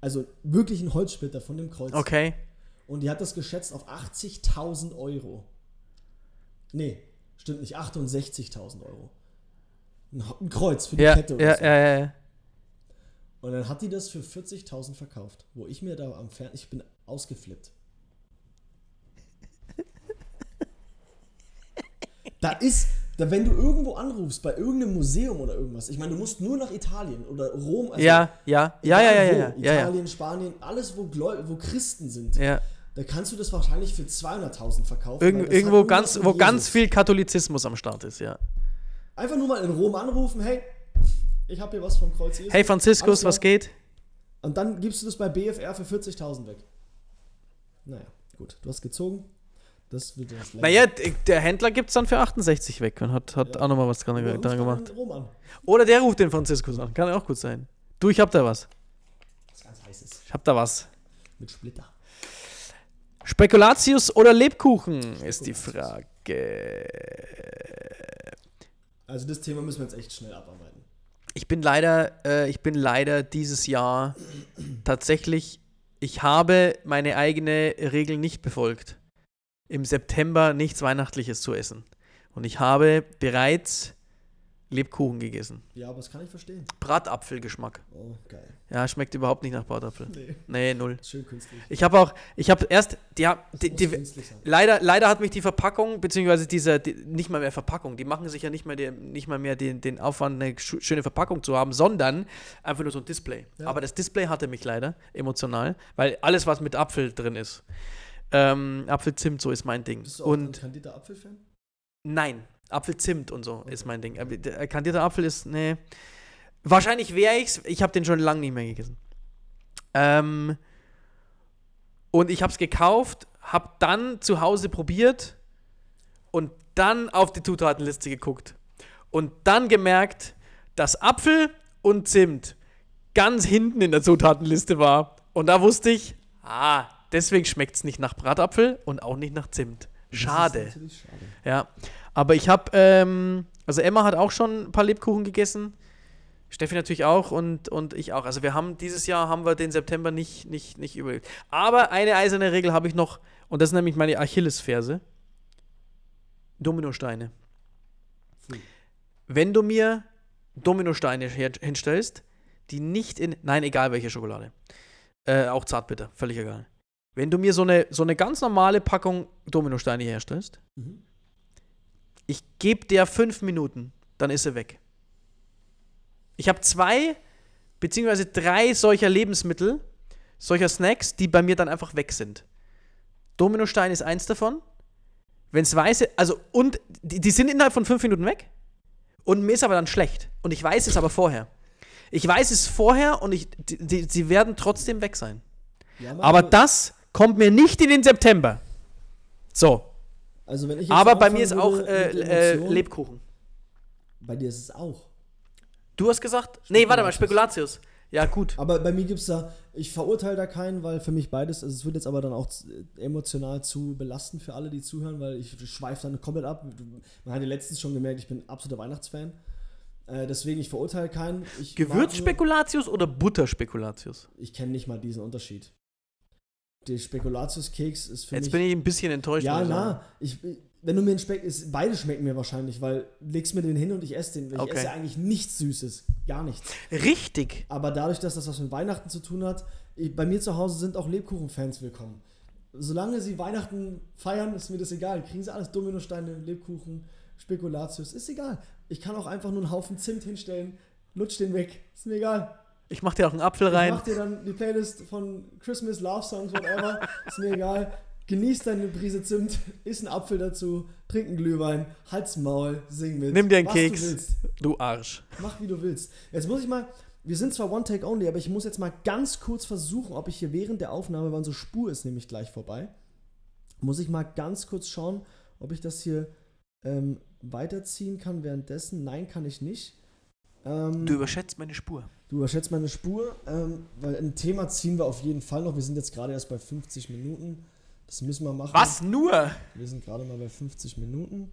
A: Also wirklich ein Holzsplitter von dem Kreuz.
B: okay.
A: Und die hat das geschätzt auf 80.000 Euro. Nee, stimmt nicht, 68.000 Euro. Ein, Kreuz für die
B: Ja,
A: Kette oder
B: ja,
A: so.
B: ja, ja, ja.
A: Und dann hat die das für 40.000 verkauft. Wo ich mir da am Fern... Ich bin ausgeflippt. Da ist... Da, wenn du irgendwo anrufst, bei irgendeinem Museum oder irgendwas, ich meine, du musst nur nach Italien oder Rom, also
B: ja, ja, ja, ja, ja, ja,
A: wo,
B: ja, ja,
A: Italien, Spanien, alles, wo, Gläu wo Christen sind,
B: ja.
A: da kannst du das wahrscheinlich für 200.000 verkaufen.
B: Irgend, irgendwo ganz, wo
A: mit
B: ganz
A: Jesus.
B: viel Katholizismus am Start ist, ja.
A: Einfach nur mal in Rom anrufen, hey, ich habe hier was vom Kreuz Jesus.
B: Hey Franziskus, was geht?
A: Und dann gibst du das bei BFR für 40.000 weg. Naja, gut, du hast gezogen. Das wird länger.
B: Naja, der Händler gibt es dann für 68 weg und hat, hat
A: Ja.
B: auch nochmal was dran, dran gemacht.
A: in Rom an.
B: Oder der ruft den Franziskus an. Kann auch gut sein. Du, ich hab da was.
A: Was ganz heißes.
B: Ich hab da was.
A: Mit Splitter.
B: Spekulatius oder Lebkuchen ist die Frage.
A: Also das Thema müssen wir jetzt echt schnell abarbeiten.
B: Ich bin leider, äh, ich bin leider dieses Jahr tatsächlich, ich habe meine eigene Regel nicht befolgt, im September nichts Weihnachtliches zu essen. Und ich habe bereits Lebkuchen gegessen.
A: Ja, aber das kann ich verstehen.
B: Bratapfelgeschmack.
A: Oh, geil.
B: Ja, schmeckt überhaupt nicht nach Bratapfel.
A: Nee,
B: Nee, null.
A: schön künstlich.
B: Ich habe auch, ich habe erst, die, die, die, leider, leider hat mich die Verpackung, beziehungsweise diese, die, nicht mal mehr Verpackung, die machen sich ja nicht mal, die, nicht mal mehr den, den Aufwand, eine sch schöne Verpackung zu haben, sondern einfach nur so ein Display.
A: Ja.
B: Aber das Display hatte mich leider emotional, weil alles, was mit Apfel drin ist, ähm, Apfelzimt, so ist mein Ding.
A: Bist du auch ein
B: Und
A: kandidierter Apfelfan?
B: nein, Apfelzimt und so
A: Okay.
B: ist mein Ding. Der kandierter Apfel ist, nee. Wahrscheinlich wäre ich's, ich habe den schon lange nicht mehr gegessen. Ähm, und ich habe es gekauft, habe dann zu Hause probiert und dann auf die Zutatenliste geguckt. Und dann gemerkt, dass Apfel und Zimt ganz hinten in der Zutatenliste war. Und da wusste ich, ah, deswegen schmeckt es nicht nach Bratapfel und auch nicht nach Zimt. Schade.
A: Schade.
B: Ja, aber ich habe, ähm, also Emma hat auch schon ein paar Lebkuchen gegessen. Steffi natürlich auch und, und ich auch. Also wir haben dieses Jahr haben wir den September nicht, nicht, nicht überlebt. Aber eine eiserne Regel habe ich noch und das ist nämlich meine Achillesferse. Dominosteine.
A: Pfui.
B: Wenn du mir Dominosteine hinstellst, die nicht in, nein, egal welche Schokolade, äh, auch Zartbitter, völlig egal, wenn du mir so eine, so eine ganz normale Packung Dominosteine herstellst,
A: Mhm.
B: Ich gebe dir fünf Minuten, dann ist er weg. Ich habe zwei beziehungsweise drei solcher Lebensmittel, solcher Snacks, die bei mir dann einfach weg sind. Dominostein ist eins davon. Wenn es weiße, also und die, die sind innerhalb von fünf Minuten weg. Und mir ist aber dann schlecht. Und ich weiß es aber vorher. Ich weiß es vorher und ich, die, die, sie werden trotzdem weg sein.
A: Ja,
B: Aber das kommt mir nicht in den September. So.
A: Also wenn ich
B: Aber bei mir ist auch äh, äh,
A: Emotionen-
B: Lebkuchen.
A: Bei dir ist es auch.
B: Du hast gesagt? Nee, warte mal, Spekulatius. Ja, gut.
A: Aber bei mir gibt es da, ich verurteile da keinen, weil für mich beides, also es wird jetzt aber dann auch z- emotional zu belastend für alle, die zuhören, weil ich schweife dann komplett ab. Man hat ja letztens schon gemerkt, ich bin absoluter Weihnachtsfan. Äh, deswegen, ich verurteile keinen.
B: Gewürzspekulatius oder Butterspekulatius?
A: Ich kenne nicht mal diesen Unterschied. Der Spekulatiuskeks ist für
B: Jetzt
A: mich.
B: bin ich ein bisschen enttäuscht.
A: ja, na, ich, wenn du mir einen Speck, ist, beide schmecken mir wahrscheinlich, weil legst mir den hin und ich esse den. Ich
B: Okay.
A: esse ja eigentlich nichts Süßes, gar nichts.
B: Richtig.
A: Aber dadurch, dass das was mit Weihnachten zu tun hat, ich, bei mir zu Hause sind auch Lebkuchen-Fans willkommen. Solange sie Weihnachten feiern, ist mir das egal. Kriegen sie alles Dominosteine, Lebkuchen, Spekulatius, ist egal. Ich kann auch einfach nur einen Haufen Zimt hinstellen, lutsch den weg, ist mir egal.
B: Ich mach dir auch einen Apfel
A: Ich
B: rein.
A: mach dir dann die Playlist von Christmas, Love Songs, whatever, ist mir egal. Genieß deine Prise Zimt, iss einen Apfel dazu, trink einen Glühwein, halt's Maul, sing mit.
B: Nimm dir einen Keks.
A: Du willst.
B: Du Arsch.
A: Mach wie du willst. Jetzt muss ich mal, wir sind zwar One Take Only, aber ich muss jetzt mal ganz kurz versuchen, ob ich hier während der Aufnahme, weil unsere Spur ist nämlich gleich vorbei, muss ich mal ganz kurz schauen, ob ich das hier ähm, weiterziehen kann währenddessen. Nein, kann ich nicht. Ähm,
B: Du überschätzt meine Spur.
A: Du überschätzt meine Spur, ähm, weil ein Thema ziehen wir auf jeden Fall noch. Wir sind jetzt gerade erst bei 50 Minuten. Das müssen wir machen.
B: Was nur?
A: Wir sind gerade mal bei 50 Minuten.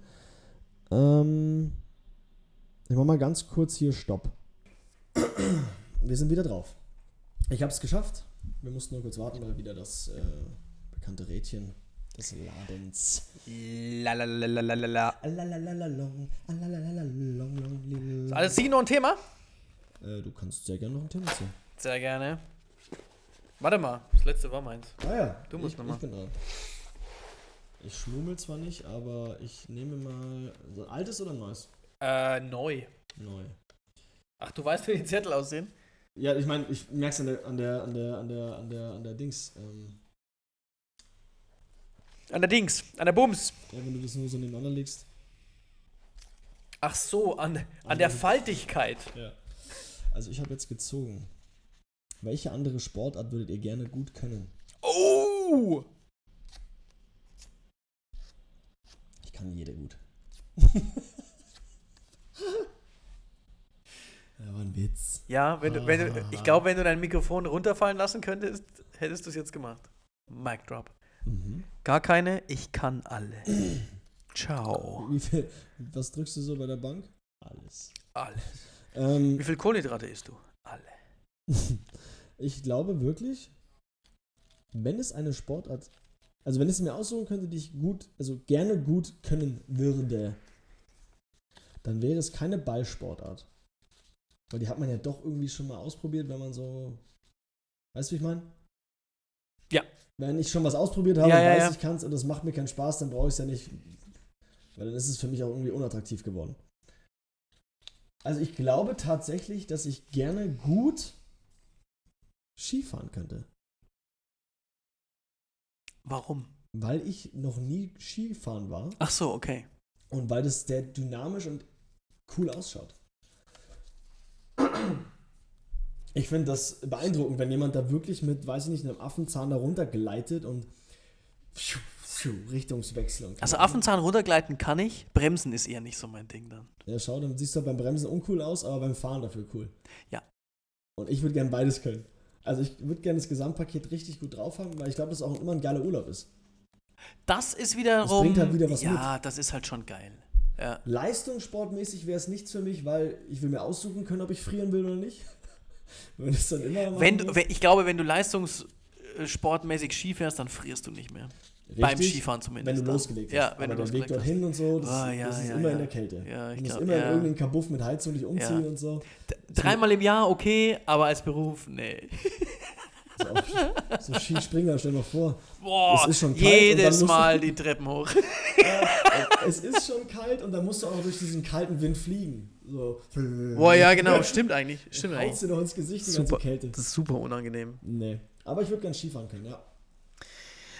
A: Ähm, ich mach mal ganz kurz hier Stopp. Wir sind wieder drauf. Ich habe es geschafft. Wir mussten nur kurz warten, weil wieder das äh, bekannte Rädchen des Ladens. Lil-
B: Alles Sie noch ein Thema?
A: Äh, du kannst sehr gerne noch ein Thema ziehen.
B: Sehr gerne. Warte mal, das letzte war meins.
A: Ah ja,
B: Du musst
A: ich,
B: noch mal.
A: ich bin dran. Ich schmummel zwar nicht, aber ich nehme mal so ein altes oder neues?
B: Äh, neu.
A: Neu.
B: Ach, du weißt, wie die Zettel aussehen?
A: Ja, ich meine, ich merke es an der, an der, an der, an der, an der, an der Dings. Ähm,
B: An der Dings, an der Bums.
A: ja, wenn du das nur so nebeneinander legst.
B: Ach so, an, an der Faltigkeit.
A: Ja. Also ich habe jetzt gezogen. Welche andere Sportart würdet ihr gerne gut können?
B: Oh!
A: Ich kann jede gut. ja, war ein Witz.
B: Ja, wenn du, wenn du, ich glaube, wenn du dein Mikrofon runterfallen lassen könntest, hättest du es jetzt gemacht. Mic drop.
A: Mhm.
B: Gar keine, ich kann alle. Ciao.
A: Wie viel, was drückst du so bei der Bank? Alles.
B: Alles.
A: Ähm,
B: Wie viel Kohlenhydrate isst du? Alle.
A: ich glaube wirklich, wenn es eine Sportart, also wenn es mir aussuchen könnte, die ich gut, also gerne gut können würde, dann wäre es keine Ballsportart. Weil die hat man ja doch irgendwie schon mal ausprobiert, wenn man so. Weißt du, wie ich meine?
B: Ja.
A: Wenn ich schon was ausprobiert habe
B: Ja,
A: und
B: ja,
A: weiß,
B: ja.
A: ich kann es und es macht mir keinen Spaß, dann brauche ich es ja nicht. Weil dann ist es für mich auch irgendwie unattraktiv geworden. Also ich glaube tatsächlich, dass ich gerne gut Skifahren könnte.
B: Warum?
A: Weil ich noch nie Skifahren war
B: Ach so, okay.
A: und weil das sehr dynamisch und cool ausschaut. Ich finde das beeindruckend, wenn jemand da wirklich mit, weiß ich nicht, einem Affenzahn da runtergleitet und pfiuh, pfiuh, Richtungswechsel.
B: Also Affenzahn runtergleiten kann ich, Bremsen ist eher nicht so mein Ding dann.
A: Ja, schau, dann siehst du beim Bremsen uncool aus, aber beim Fahren dafür cool.
B: Ja.
A: Und ich würde gerne beides können. Also ich würde gerne das Gesamtpaket richtig gut drauf haben, weil ich glaube, dass es auch immer ein geiler Urlaub ist.
B: Das ist wiederum.
A: Das bringt halt wieder was
B: Ja, das ist halt schon geil. Ja.
A: Leistungssportmäßig wäre es nichts für mich, weil ich will mir aussuchen können, ob ich frieren will oder nicht. Wenn
B: Wenn du, ich glaube, wenn du leistungssportmäßig Ski fährst, dann frierst du nicht mehr. Beim
A: Richtig,
B: Skifahren zumindest.
A: Wenn du losgelegt hast.
B: Ja, wenn
A: Aber
B: du
A: der Weg
B: losgelegt hast.
A: dorthin und so, das,
B: Ah, ja,
A: das ist
B: ja,
A: immer in der Kälte.
B: Ja, ich
A: du musst
B: glaub,
A: immer in irgendeinen Kabuff mit Heizung dich umziehen und so.
B: D- Dreimal im Jahr okay, aber als Beruf, nee.
A: so Skispringer, stell dir mal vor.
B: Boah,
A: es ist schon kalt
B: jedes Mal die Treppen hoch.
A: Es ist schon kalt und dann musst du auch noch durch diesen kalten Wind fliegen. So.
B: Boah, ja, genau, stimmt eigentlich. Stimmt eigentlich.
A: dir noch ins Gesicht, die
B: Super,
A: ganze Kälte.
B: das ist super unangenehm.
A: Nee. Aber ich würde gerne Skifahren können, ja.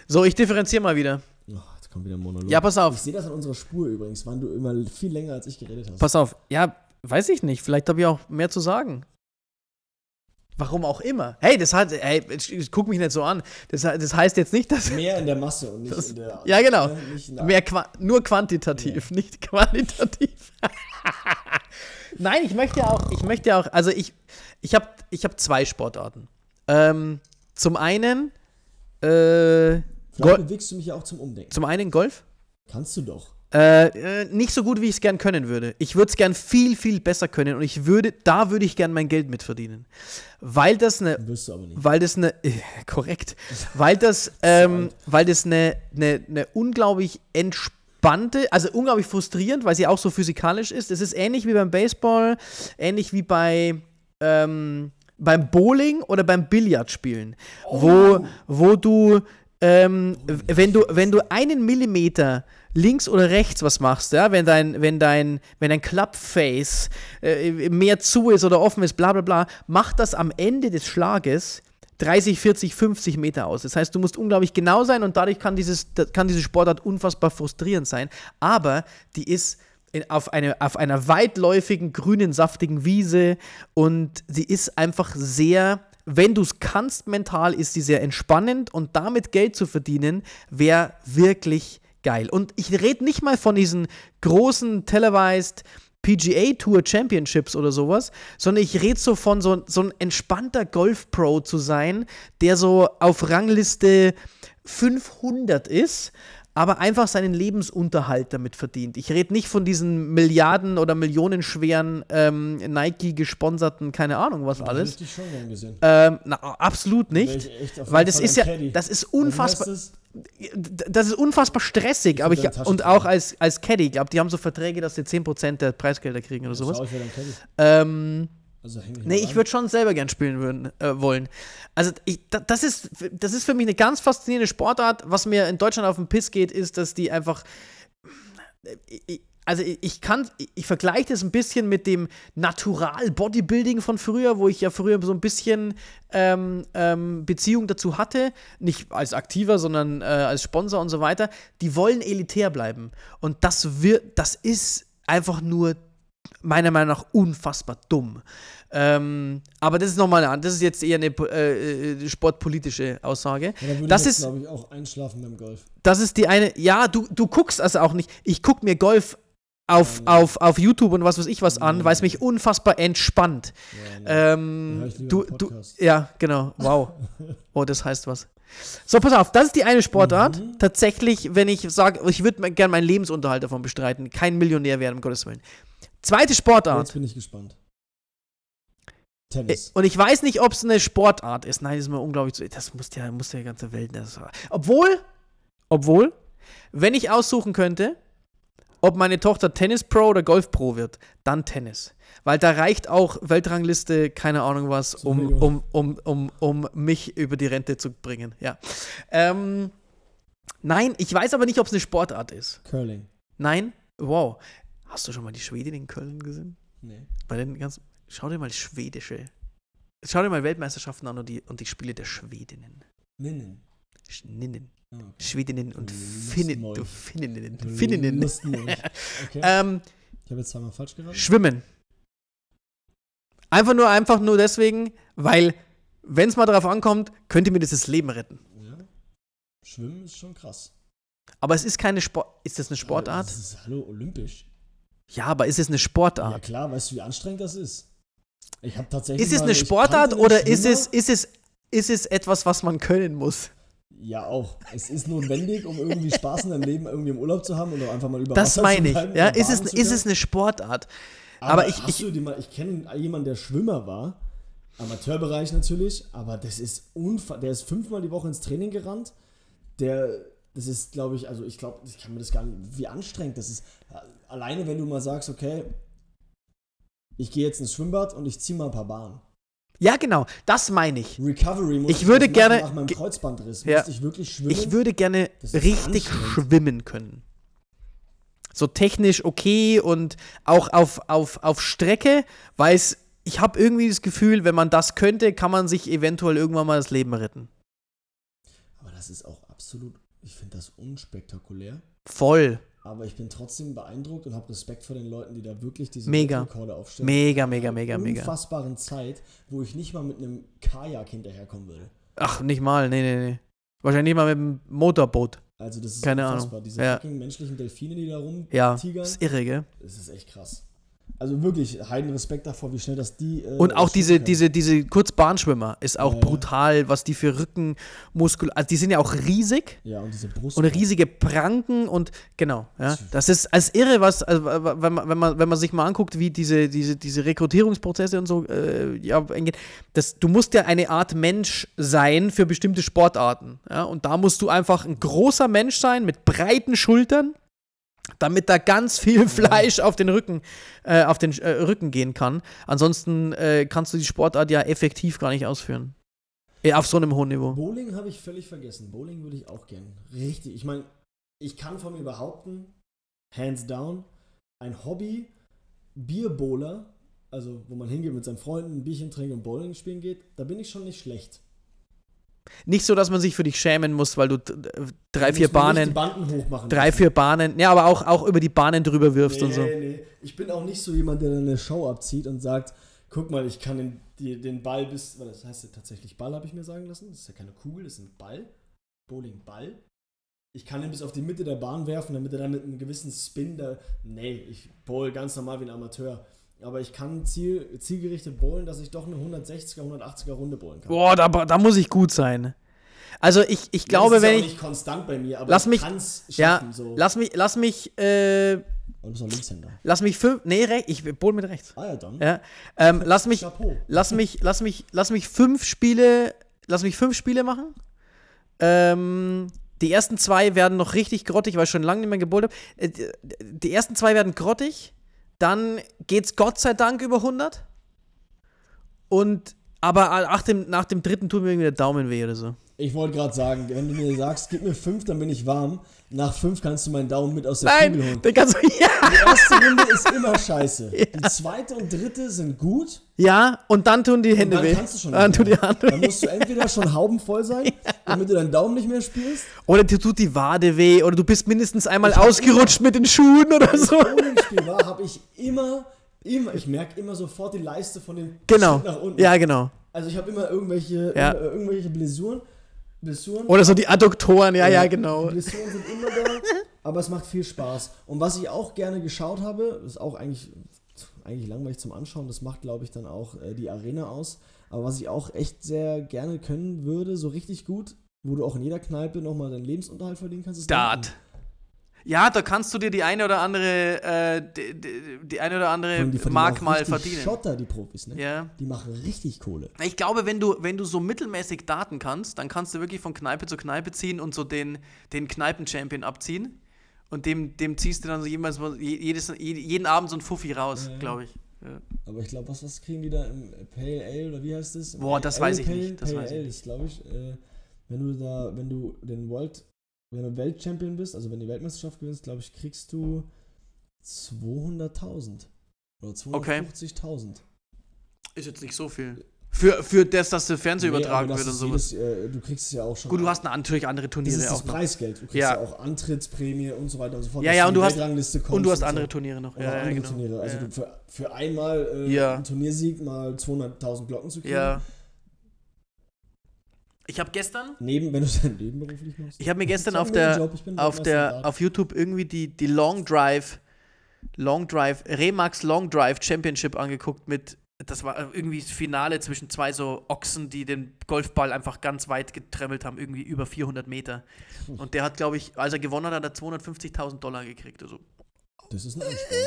B: So, ich differenziere mal wieder.
A: Oh, jetzt kommt wieder ein Monolog.
B: Ja, pass auf.
A: Ich sehe das an unserer Spur übrigens, wann du immer viel länger als ich geredet hast.
B: Pass auf. Ja, weiß ich nicht. Vielleicht habe ich auch mehr zu sagen. Warum auch immer. Hey, das hat, hey, guck mich nicht so an. Das, das heißt jetzt nicht, dass.
A: Mehr in der Masse und nicht
B: Das-
A: in der.
B: ja, genau.
A: ne, der,
B: Mehr qua nur quantitativ, nicht qualitativ. Nein, ich möchte ja auch, ich möchte ja auch, also ich, ich habe ich hab zwei Sportarten. Ähm, zum einen, äh,
A: bewegst du mich ja auch zum Umdenken.
B: zum einen Golf.
A: Kannst du doch.
B: Äh, äh, nicht so gut, wie ich es gern können würde. Ich würde es gern viel, viel besser können und ich würde, da würde ich gern mein Geld mitverdienen. Weil das eine
A: Wirst du aber nicht.
B: weil das eine äh, korrekt, weil das ähm, weil das eine, eine, eine unglaublich entspannte, also unglaublich frustrierend, weil sie auch so physikalisch ist. Es ist ähnlich wie beim Baseball, ähnlich wie bei ähm, beim Bowling oder beim Billardspielen, wo wo du ähm, wenn du wenn du einen Millimeter links oder rechts was machst, ja, wenn dein, wenn dein, wenn dein Clubface äh, mehr zu ist oder offen ist, bla bla bla, macht das am Ende des Schlages 30, 40, 50 Meter aus. Das heißt, du musst unglaublich genau sein und dadurch kann, dieses, kann diese Sportart unfassbar frustrierend sein. Aber die ist in, auf, eine, auf einer weitläufigen, grünen, saftigen Wiese und sie ist einfach sehr, wenn du es kannst mental, ist sie sehr entspannend und damit Geld zu verdienen, wäre wirklich geil. Und ich rede nicht mal von diesen großen televised PGA Tour Championships oder sowas, sondern ich rede so von so, so ein entspannter Golf-Pro zu sein, der so auf Rangliste 500 ist, aber einfach seinen Lebensunterhalt damit verdient. Ich rede nicht von diesen Milliarden- oder millionenschweren ähm, Nike-gesponserten, keine Ahnung was
A: Da hätte
B: alles.
A: ich dich schon gern gesehen.
B: Ähm, na, absolut nicht.
A: ich
B: Weil das
A: Fall
B: ist ja,
A: Caddy.
B: das ist unfassbar,
A: das?
B: das ist unfassbar stressig, aber ich, und auch als, als Caddy, ich glaube, die haben so Verträge, dass sie 10% der Preisgelder kriegen oder sowas.
A: Ich dann Caddy.
B: Ähm,
A: Also häng
B: nee, ich würde schon selber gern spielen würden, äh, wollen. Also ich, da, das, ist, das ist für mich eine ganz faszinierende Sportart. Was mir in Deutschland auf den Piss geht, ist, dass die einfach ich- ich- also ich kann, ich, ich vergleiche das ein bisschen mit dem Natural-Bodybuilding von früher, wo ich ja früher so ein bisschen ähm, ähm, Beziehung dazu hatte, nicht als Aktiver, sondern äh, als Sponsor und so weiter. Die wollen elitär bleiben und das wird, das ist einfach nur meiner Meinung nach unfassbar dumm. Ähm, aber das ist nochmal eine, das ist jetzt eher eine äh, äh, sportpolitische Aussage.
A: Ja, würde
B: das
A: ich jetzt,
B: ist-
A: glaube ich, auch einschlafen beim Golf.
B: Das ist die eine. Ja, du, du guckst also auch nicht. Ich guck mir Golf auf, auf, auf YouTube und was weiß ich was an, weil es mich unfassbar entspannt.
A: Ja.
B: Ähm, du, du, ja, genau. Wow. Oh, das heißt was. So, pass auf, das ist die eine Sportart.
A: Mhm.
B: Tatsächlich, wenn ich sage, ich würde gerne meinen Lebensunterhalt davon bestreiten, kein Millionär werden, um Gottes Willen. Zweite Sportart.
A: Jetzt bin ich gespannt.
B: Äh,
A: Tennis.
B: Und ich weiß nicht, ob es eine Sportart ist. Nein, das ist mir unglaublich zu. Das muss ja, muss ja die ganze Welt. Das, obwohl, obwohl, wenn ich aussuchen könnte, ob meine Tochter Tennis Pro oder Golf Pro wird, dann Tennis. Weil da reicht auch Weltrangliste, keine Ahnung was, um, um, um, um, um mich über die Rente zu bringen. Ja. Ähm, nein, ich weiß aber nicht, ob es eine Sportart ist.
A: Curling.
B: Nein? Wow. Hast du schon mal die Schwedin in Köln gesehen?
A: Nee.
B: Bei den ganzen. Schau dir mal schwedische. Schau dir mal Weltmeisterschaften an und die, und die Spiele der Schwedinnen.
A: Ninnen.
B: Schninnen.
A: Ah, okay.
B: Schwedinnen und Finnen. Du. Finninnen. Finninnen.
A: Okay.
B: Ähm,
A: ich habe jetzt zweimal falsch geraten.
B: schwimmen. Einfach nur, einfach nur deswegen, weil, wenn es mal darauf ankommt, könnte mir das das Leben retten.
A: Ja. Schwimmen ist schon krass.
B: Aber es ist keine Sport. Ist das eine
A: Aber
B: Sportart?
A: Das ist, hallo, olympisch.
B: Ja, aber ist es eine
A: Ja
B: Sportart?
A: klar, weißt du, wie anstrengend das ist? Ich habe tatsächlich.
B: Ist es eine Sportart oder ist es, ist, es, ist es etwas, was man können muss?
A: Ja, auch. Es ist notwendig, um irgendwie Spaß in deinem Leben irgendwie im Urlaub zu haben oder einfach mal über
B: Das
A: Wasser
B: meine
A: zu
B: ich.
A: bleiben
B: Ja, ist es, ist es eine Sportart?
A: Aber,
B: aber ich- ich-
A: mal, ich kenne jemanden, der Schwimmer war, Amateurbereich natürlich, aber das ist unfassbar. Der ist fünfmal die Woche ins Training gerannt. Der, das ist, glaube ich, also ich glaube, ich kann mir das gar nicht, wie anstrengend das ist. Alleine, wenn du mal sagst, okay, ich gehe jetzt ins Schwimmbad und ich ziehe mal ein paar Bahnen.
B: Ja, genau, das meine ich.
A: Recovery muss
B: Ich würde
A: das
B: gerne-
A: Nach meinem Kreuzbandriss
B: Ja.
A: ich wirklich schwimmen.
B: Ich würde gerne richtig schwimmen können. So technisch okay und auch auf, auf, auf Strecke, weil es, ich habe irgendwie das Gefühl, wenn man das könnte, kann man sich eventuell irgendwann mal das Leben retten.
A: Aber das ist auch absolut, ich finde das unspektakulär.
B: Voll.
A: Aber ich bin trotzdem beeindruckt und habe Respekt vor den Leuten, die da wirklich diese
B: Mega.
A: Rekorde aufstellen.
B: Mega,
A: In
B: mega,
A: einer
B: mega, mega.
A: unfassbaren Zeit, wo ich nicht mal mit einem Kajak hinterherkommen würde.
B: Ach, nicht mal, nee, nee, nee. Wahrscheinlich nicht mal mit dem Motorboot.
A: Also das ist
B: Keine
A: unfassbar.
B: Ahnung.
A: Diese
B: Ja.
A: fucking menschlichen Delfine, die da
B: Ja,
A: rumtigern,
B: ist irre, gell?
A: das ist echt krass. Also wirklich, heiden Respekt davor, wie schnell das die äh,
B: Und auch diese,
A: können.
B: diese, diese Kurzbahnschwimmer ist auch
A: Ja, ja.
B: brutal, was die für Rückenmuskel, also die sind ja auch riesig
A: Ja, und diese Brust.
B: und riesige Pranken und genau, ja. Das ist als irre, was, also, wenn man, wenn man, wenn man sich mal anguckt, wie diese, diese, diese Rekrutierungsprozesse und so äh, ja, eingehen, das, du musst ja eine Art Mensch sein für bestimmte Sportarten. Ja? Und da musst du einfach ein großer Mensch sein mit breiten Schultern, damit da ganz viel Fleisch auf den Rücken, äh, auf den äh, Rücken gehen kann. Ansonsten äh, kannst du die Sportart ja effektiv gar nicht ausführen. Äh, auf so einem hohen Niveau.
A: Bowling habe ich völlig vergessen. Bowling würde ich auch gern. Richtig. Ich meine, ich kann von mir behaupten, hands down, ein Hobby, Bierbowler, also wo man hingeht mit seinen Freunden, ein Bierchen trinkt und Bowling spielen geht, da bin ich schon nicht schlecht.
B: Nicht so, dass man sich für dich schämen muss, weil du drei, vier Bahnen,
A: Banden hochmachen.
B: drei, vier Bahnen, ja, aber auch, auch über die Bahnen drüber wirfst
A: nee,
B: und so.
A: Nee, ich bin auch nicht so jemand, der dann eine Show abzieht und sagt, guck mal, ich kann den, die, den Ball bis, weil das heißt ja tatsächlich Ball, habe ich mir sagen lassen. Das ist ja keine Kugel, das ist ein Ball. Bowling-Ball. Ich kann ihn bis auf die Mitte der Bahn werfen, damit er dann mit einem gewissen Spin da. Nee, ich bowl ganz normal wie ein Amateur. Aber ich kann ziel, zielgerichtet bowlen, dass ich doch eine 160er, 180er Runde bowlen kann.
B: Boah, da, da muss ich gut sein. Also ich, ich glaube,
A: das ist ja
B: wenn
A: auch
B: ich.
A: nicht konstant bei mir, aber
B: Lass
A: ich
B: mich-
A: kann's
B: Ja,
A: schaffen. so.
B: lass mich, lass mich, äh,
A: Und du bist auch Linkshänder.
B: lass mich fünf. Nee, ich bowl mit rechts.
A: Ah ja, dann.
B: Ja. Ähm, lass mich,
A: Chapeau.
B: lass mich, lass mich, lass mich fünf Spiele, lass mich fünf Spiele machen. Ähm, die ersten zwei werden noch richtig grottig, weil ich schon lange nicht mehr gebowlt habe. Äh, Die ersten zwei werden grottig, dann geht's Gott sei Dank über 100. Und aber nach dem, nach dem dritten tut mir irgendwie der Daumen weh oder so.
A: Ich wollte gerade sagen, wenn du mir sagst, gib mir fünf, dann bin ich warm. Nach fünf kannst du meinen Daumen mit aus der Kugel
B: Nein,
A: holen.
B: den kannst du, ja.
A: Die erste Runde ist immer scheiße. Die zweite und dritte sind gut.
B: ja, und dann tun die
A: Und
B: Hände
A: dann
B: weh.
A: kannst du schon
B: dann die. Hand
A: Dann musst du entweder schon haubenvoll sein, damit du deinen Daumen nicht mehr spielst.
B: Oder dir tut die Wade weh oder du bist mindestens einmal
A: Ich
B: ausgerutscht mit den Schuhen oder
A: Wenn ich
B: so.
A: Bowling-Spiel war, habe ich immer, immer, ich merke immer sofort die Leiste von dem
B: Genau.
A: Schritt nach unten.
B: Ja, genau.
A: Also ich habe immer irgendwelche,
B: Ja.
A: irgendwelche Blessuren. Blessuren.
B: Oder so die Adduktoren, ja, ja, genau.
A: Blessuren sind immer da, aber es macht viel Spaß. Und was ich auch gerne geschaut habe, ist auch eigentlich, eigentlich langweilig zum Anschauen, das macht, glaube ich, dann auch äh, die Arena aus. Aber was ich auch echt sehr gerne können würde, so richtig gut, wo du auch in jeder Kneipe nochmal deinen Lebensunterhalt verdienen kannst, ist
B: Dart. Ja, da kannst du dir die eine oder andere, äh, die, die, die eine oder andere
A: die
B: Mark mal verdienen.
A: Schotter, die Profis, ne?
B: Ja.
A: Die machen richtig Kohle.
B: Ich glaube, wenn du, wenn du so mittelmäßig daten kannst, dann kannst du wirklich von Kneipe zu Kneipe ziehen und so den, den Kneipen-Champion abziehen. Und dem, dem ziehst du dann so jemals, mal- je- jedes, jeden Abend so ein Fuffi raus,
A: Ja, ja.
B: glaube ich. Ja.
A: Aber ich glaube, was, was kriegen die da im Pale Ale oder wie heißt das?
B: Boah, das weiß ich
A: Pale?
B: nicht, das
A: Pale
B: weiß ich
A: Ale ist, glaube ich, äh, wenn du da, wenn du den World, wenn du Weltchampion bist, also wenn du die Weltmeisterschaft gewinnst, glaube ich, kriegst du 200.000 oder 250.000.
B: Ist jetzt nicht so viel. Für, für das, dass der Fernseher
A: Nee,
B: übertragen
A: das
B: wird und sowas.
A: jedes, äh, du kriegst es ja auch schon.
B: Gut, du hast natürlich andere
A: das
B: Turniere
A: ist das
B: auch.
A: Preisgeld. Du kriegst
B: Ja.
A: ja. auch Antrittsprämie und so weiter und so fort.
B: Ja, ja, und du hast- Und du hast
A: so.
B: andere Turniere noch.
A: Und
B: Ja, ja,
A: andere
B: genau.
A: Turniere. Also du für, für einmal äh,
B: Ja.
A: einen Turniersieg mal 200.000 Glocken zu kriegen.
B: ja. Ich habe gestern,
A: Neben, wenn du es dann nebenberuflich machst.
B: ich habe mir gestern auf der,
A: Job,
B: auf der, auf YouTube irgendwie die, die Long Drive, Long Drive, Remax Long Drive Championship angeguckt mit, das war irgendwie das Finale zwischen zwei so Ochsen, die den Golfball einfach ganz weit getremmelt haben, irgendwie über 400 Meter. Und der hat, glaube ich, als er gewonnen hat, hat er 250.000 Dollar gekriegt. Also,
A: Das ist ein Ansporn.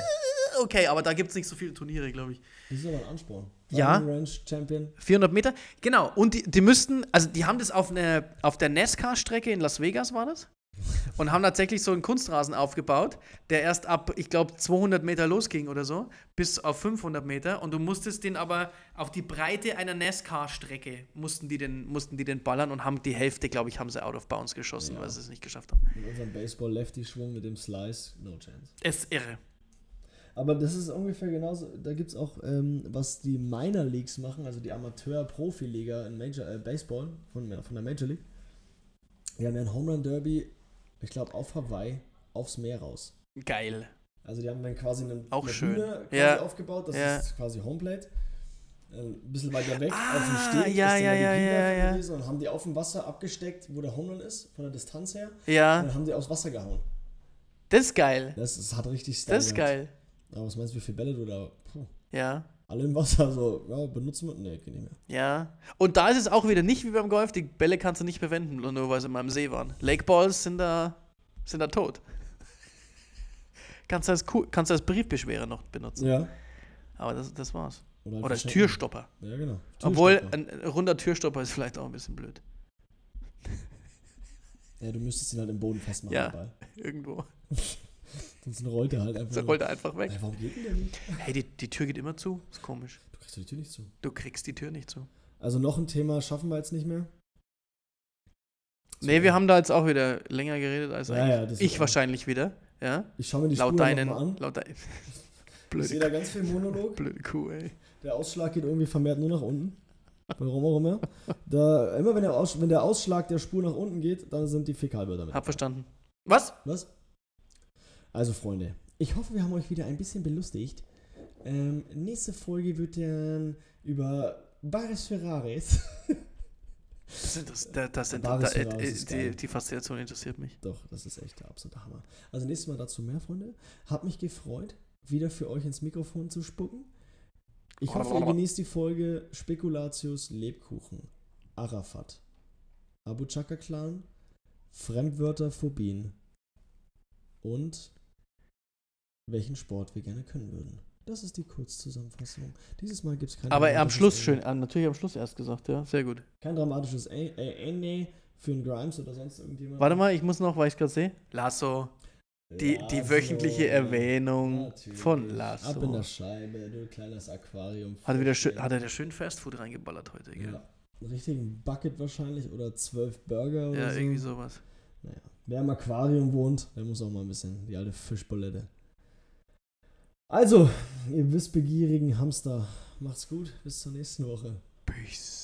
B: okay, aber da gibt es nicht so viele Turniere, glaube ich.
A: Das ist aber ein Ansporn.
B: Ja.
A: Range Champion.
B: 400 Meter, genau. Und die, die müssten, also die haben das auf, eine, auf der NASCAR-Strecke in Las Vegas, war das? und haben tatsächlich so einen Kunstrasen aufgebaut, der erst ab, ich glaube, 200 Meter losging oder so, bis auf 500 Meter. Und du musstest den aber auf die Breite einer NASCAR-Strecke mussten die den, mussten die den ballern und haben die Hälfte, glaube ich, haben sie out of bounds geschossen,
A: Ja.
B: weil sie es nicht geschafft haben.
A: Mit unserem Baseball-Lefty-Schwung mit dem Slice, no chance.
B: Es ist irre.
A: Aber das ist ungefähr genauso. Da gibt es auch, ähm, was die Minor Leagues machen, also die Amateur-Profi-Liga in Major äh, Baseball von, von der Major League. Die haben ja ein Home Run Derby, ich glaube, auf Hawaii, aufs Meer raus.
B: Geil.
A: Also die haben dann quasi eine,
B: Auch
A: eine
B: schön.
A: Bühne
B: Ja.
A: aufgebaut, das
B: Ja.
A: ist quasi Homeplate. Äh, Ein bisschen weiter weg
B: Ah,
A: auf dem Steg
B: ja,
A: ist
B: ja, ja, ja, ja.
A: und haben die auf dem Wasser abgesteckt, wo der Home Run ist, von der Distanz her. Und
B: Ja,
A: dann haben die aufs Wasser gehauen.
B: das ist geil.
A: Das, das hat richtig Style
B: Das ist geil.
A: Aber was meinst du, wie viele Bälle du da... Puh.
B: Ja.
A: Alle im Wasser, so, ja, benutzen wir. Nee, geht nicht mehr.
B: Ja. Und da ist es auch wieder nicht wie beim Golf, die Bälle kannst du nicht verwenden, nur weil sie mal im See waren. Lake Balls sind da, sind da tot. kannst du als, kannst du als Briefbeschwerer noch benutzen.
A: Ja.
B: Aber das, das war's.
A: Oder,
B: Oder als. Türstopper.
A: Ja, genau.
B: Obwohl,
A: Türstopper.
B: ein, ein runder Türstopper ist vielleicht auch ein bisschen blöd.
A: Ja, du müsstest ihn halt im Boden festmachen
B: Ja.
A: dabei.
B: Irgendwo.
A: Sonst rollt er halt einfach.
B: So rollt er einfach weg.
A: Warum geht denn der nicht?
B: Hey, die, die Tür geht immer zu. Ist komisch.
A: Du kriegst die Tür nicht zu.
B: Du kriegst die Tür nicht zu.
A: Also noch ein Thema schaffen wir jetzt nicht mehr.
B: Nee, wir haben da jetzt auch wieder länger geredet als
A: Ja,
B: eigentlich.
A: ja,
B: ich wahrscheinlich wieder. Ja.
A: Ich schaue mir die
B: Laut
A: Spur
B: deinen.
A: nochmal an.
B: Laut dein,
A: Ich sehe
B: blöde,
A: da ganz viel Monolog.
B: blöde Kuh, ey.
A: Der Ausschlag geht irgendwie vermehrt nur nach unten. Warum auch immer. Da, immer wenn der, Aus, wenn der Ausschlag der Spur nach unten geht, dann sind die Fäkalwörter mit.
B: Hab verstanden. Was?
A: Was? Also, Freunde, ich hoffe, wir haben euch wieder ein bisschen belustigt. Ähm, nächste Folge wird dann über Bares Ferraris.
B: Das, sind das, das, das sind,
A: Bares
B: da,
A: Ferraris ist
B: die, die Faszination interessiert mich.
A: Doch, das ist echt der absolute Hammer. Also, nächstes Mal dazu mehr, Freunde. Hab mich gefreut, wieder für euch ins Mikrofon zu spucken. Ich hoffe, ihr genießt die Folge Spekulatius Lebkuchen, Arafat, Abu Chaka Clan, Fremdwörter, Phobien und welchen Sport wir gerne können würden. Das ist die Kurzzusammenfassung. Dieses Mal gibt es kein
B: Aber am Schluss schön, ah, natürlich am Schluss erst gesagt, ja, sehr gut.
A: Kein dramatisches äh, Ende für einen Grimes oder sonst irgendjemand.
B: Warte mal, ich muss noch, weil ich gerade sehe. Lasso. Die, die
A: Lasso.
B: wöchentliche Erwähnung
A: Natürlich.
B: von
A: Ab in
B: Lasso.
A: der Scheibe, du kleines Aquarium.
B: Hat er wieder schön, hat er da schön Fastfood reingeballert heute, gell?
A: Ja. Einen richtigen Bucket wahrscheinlich oder zwölf Burger oder
B: Ja,
A: so.
B: irgendwie sowas.
A: Naja. Wer im Aquarium wohnt, der muss auch mal ein bisschen die alte Fischbulette. Also, ihr wissbegierigen Hamster, macht's gut, bis zur nächsten Woche.
B: Peace.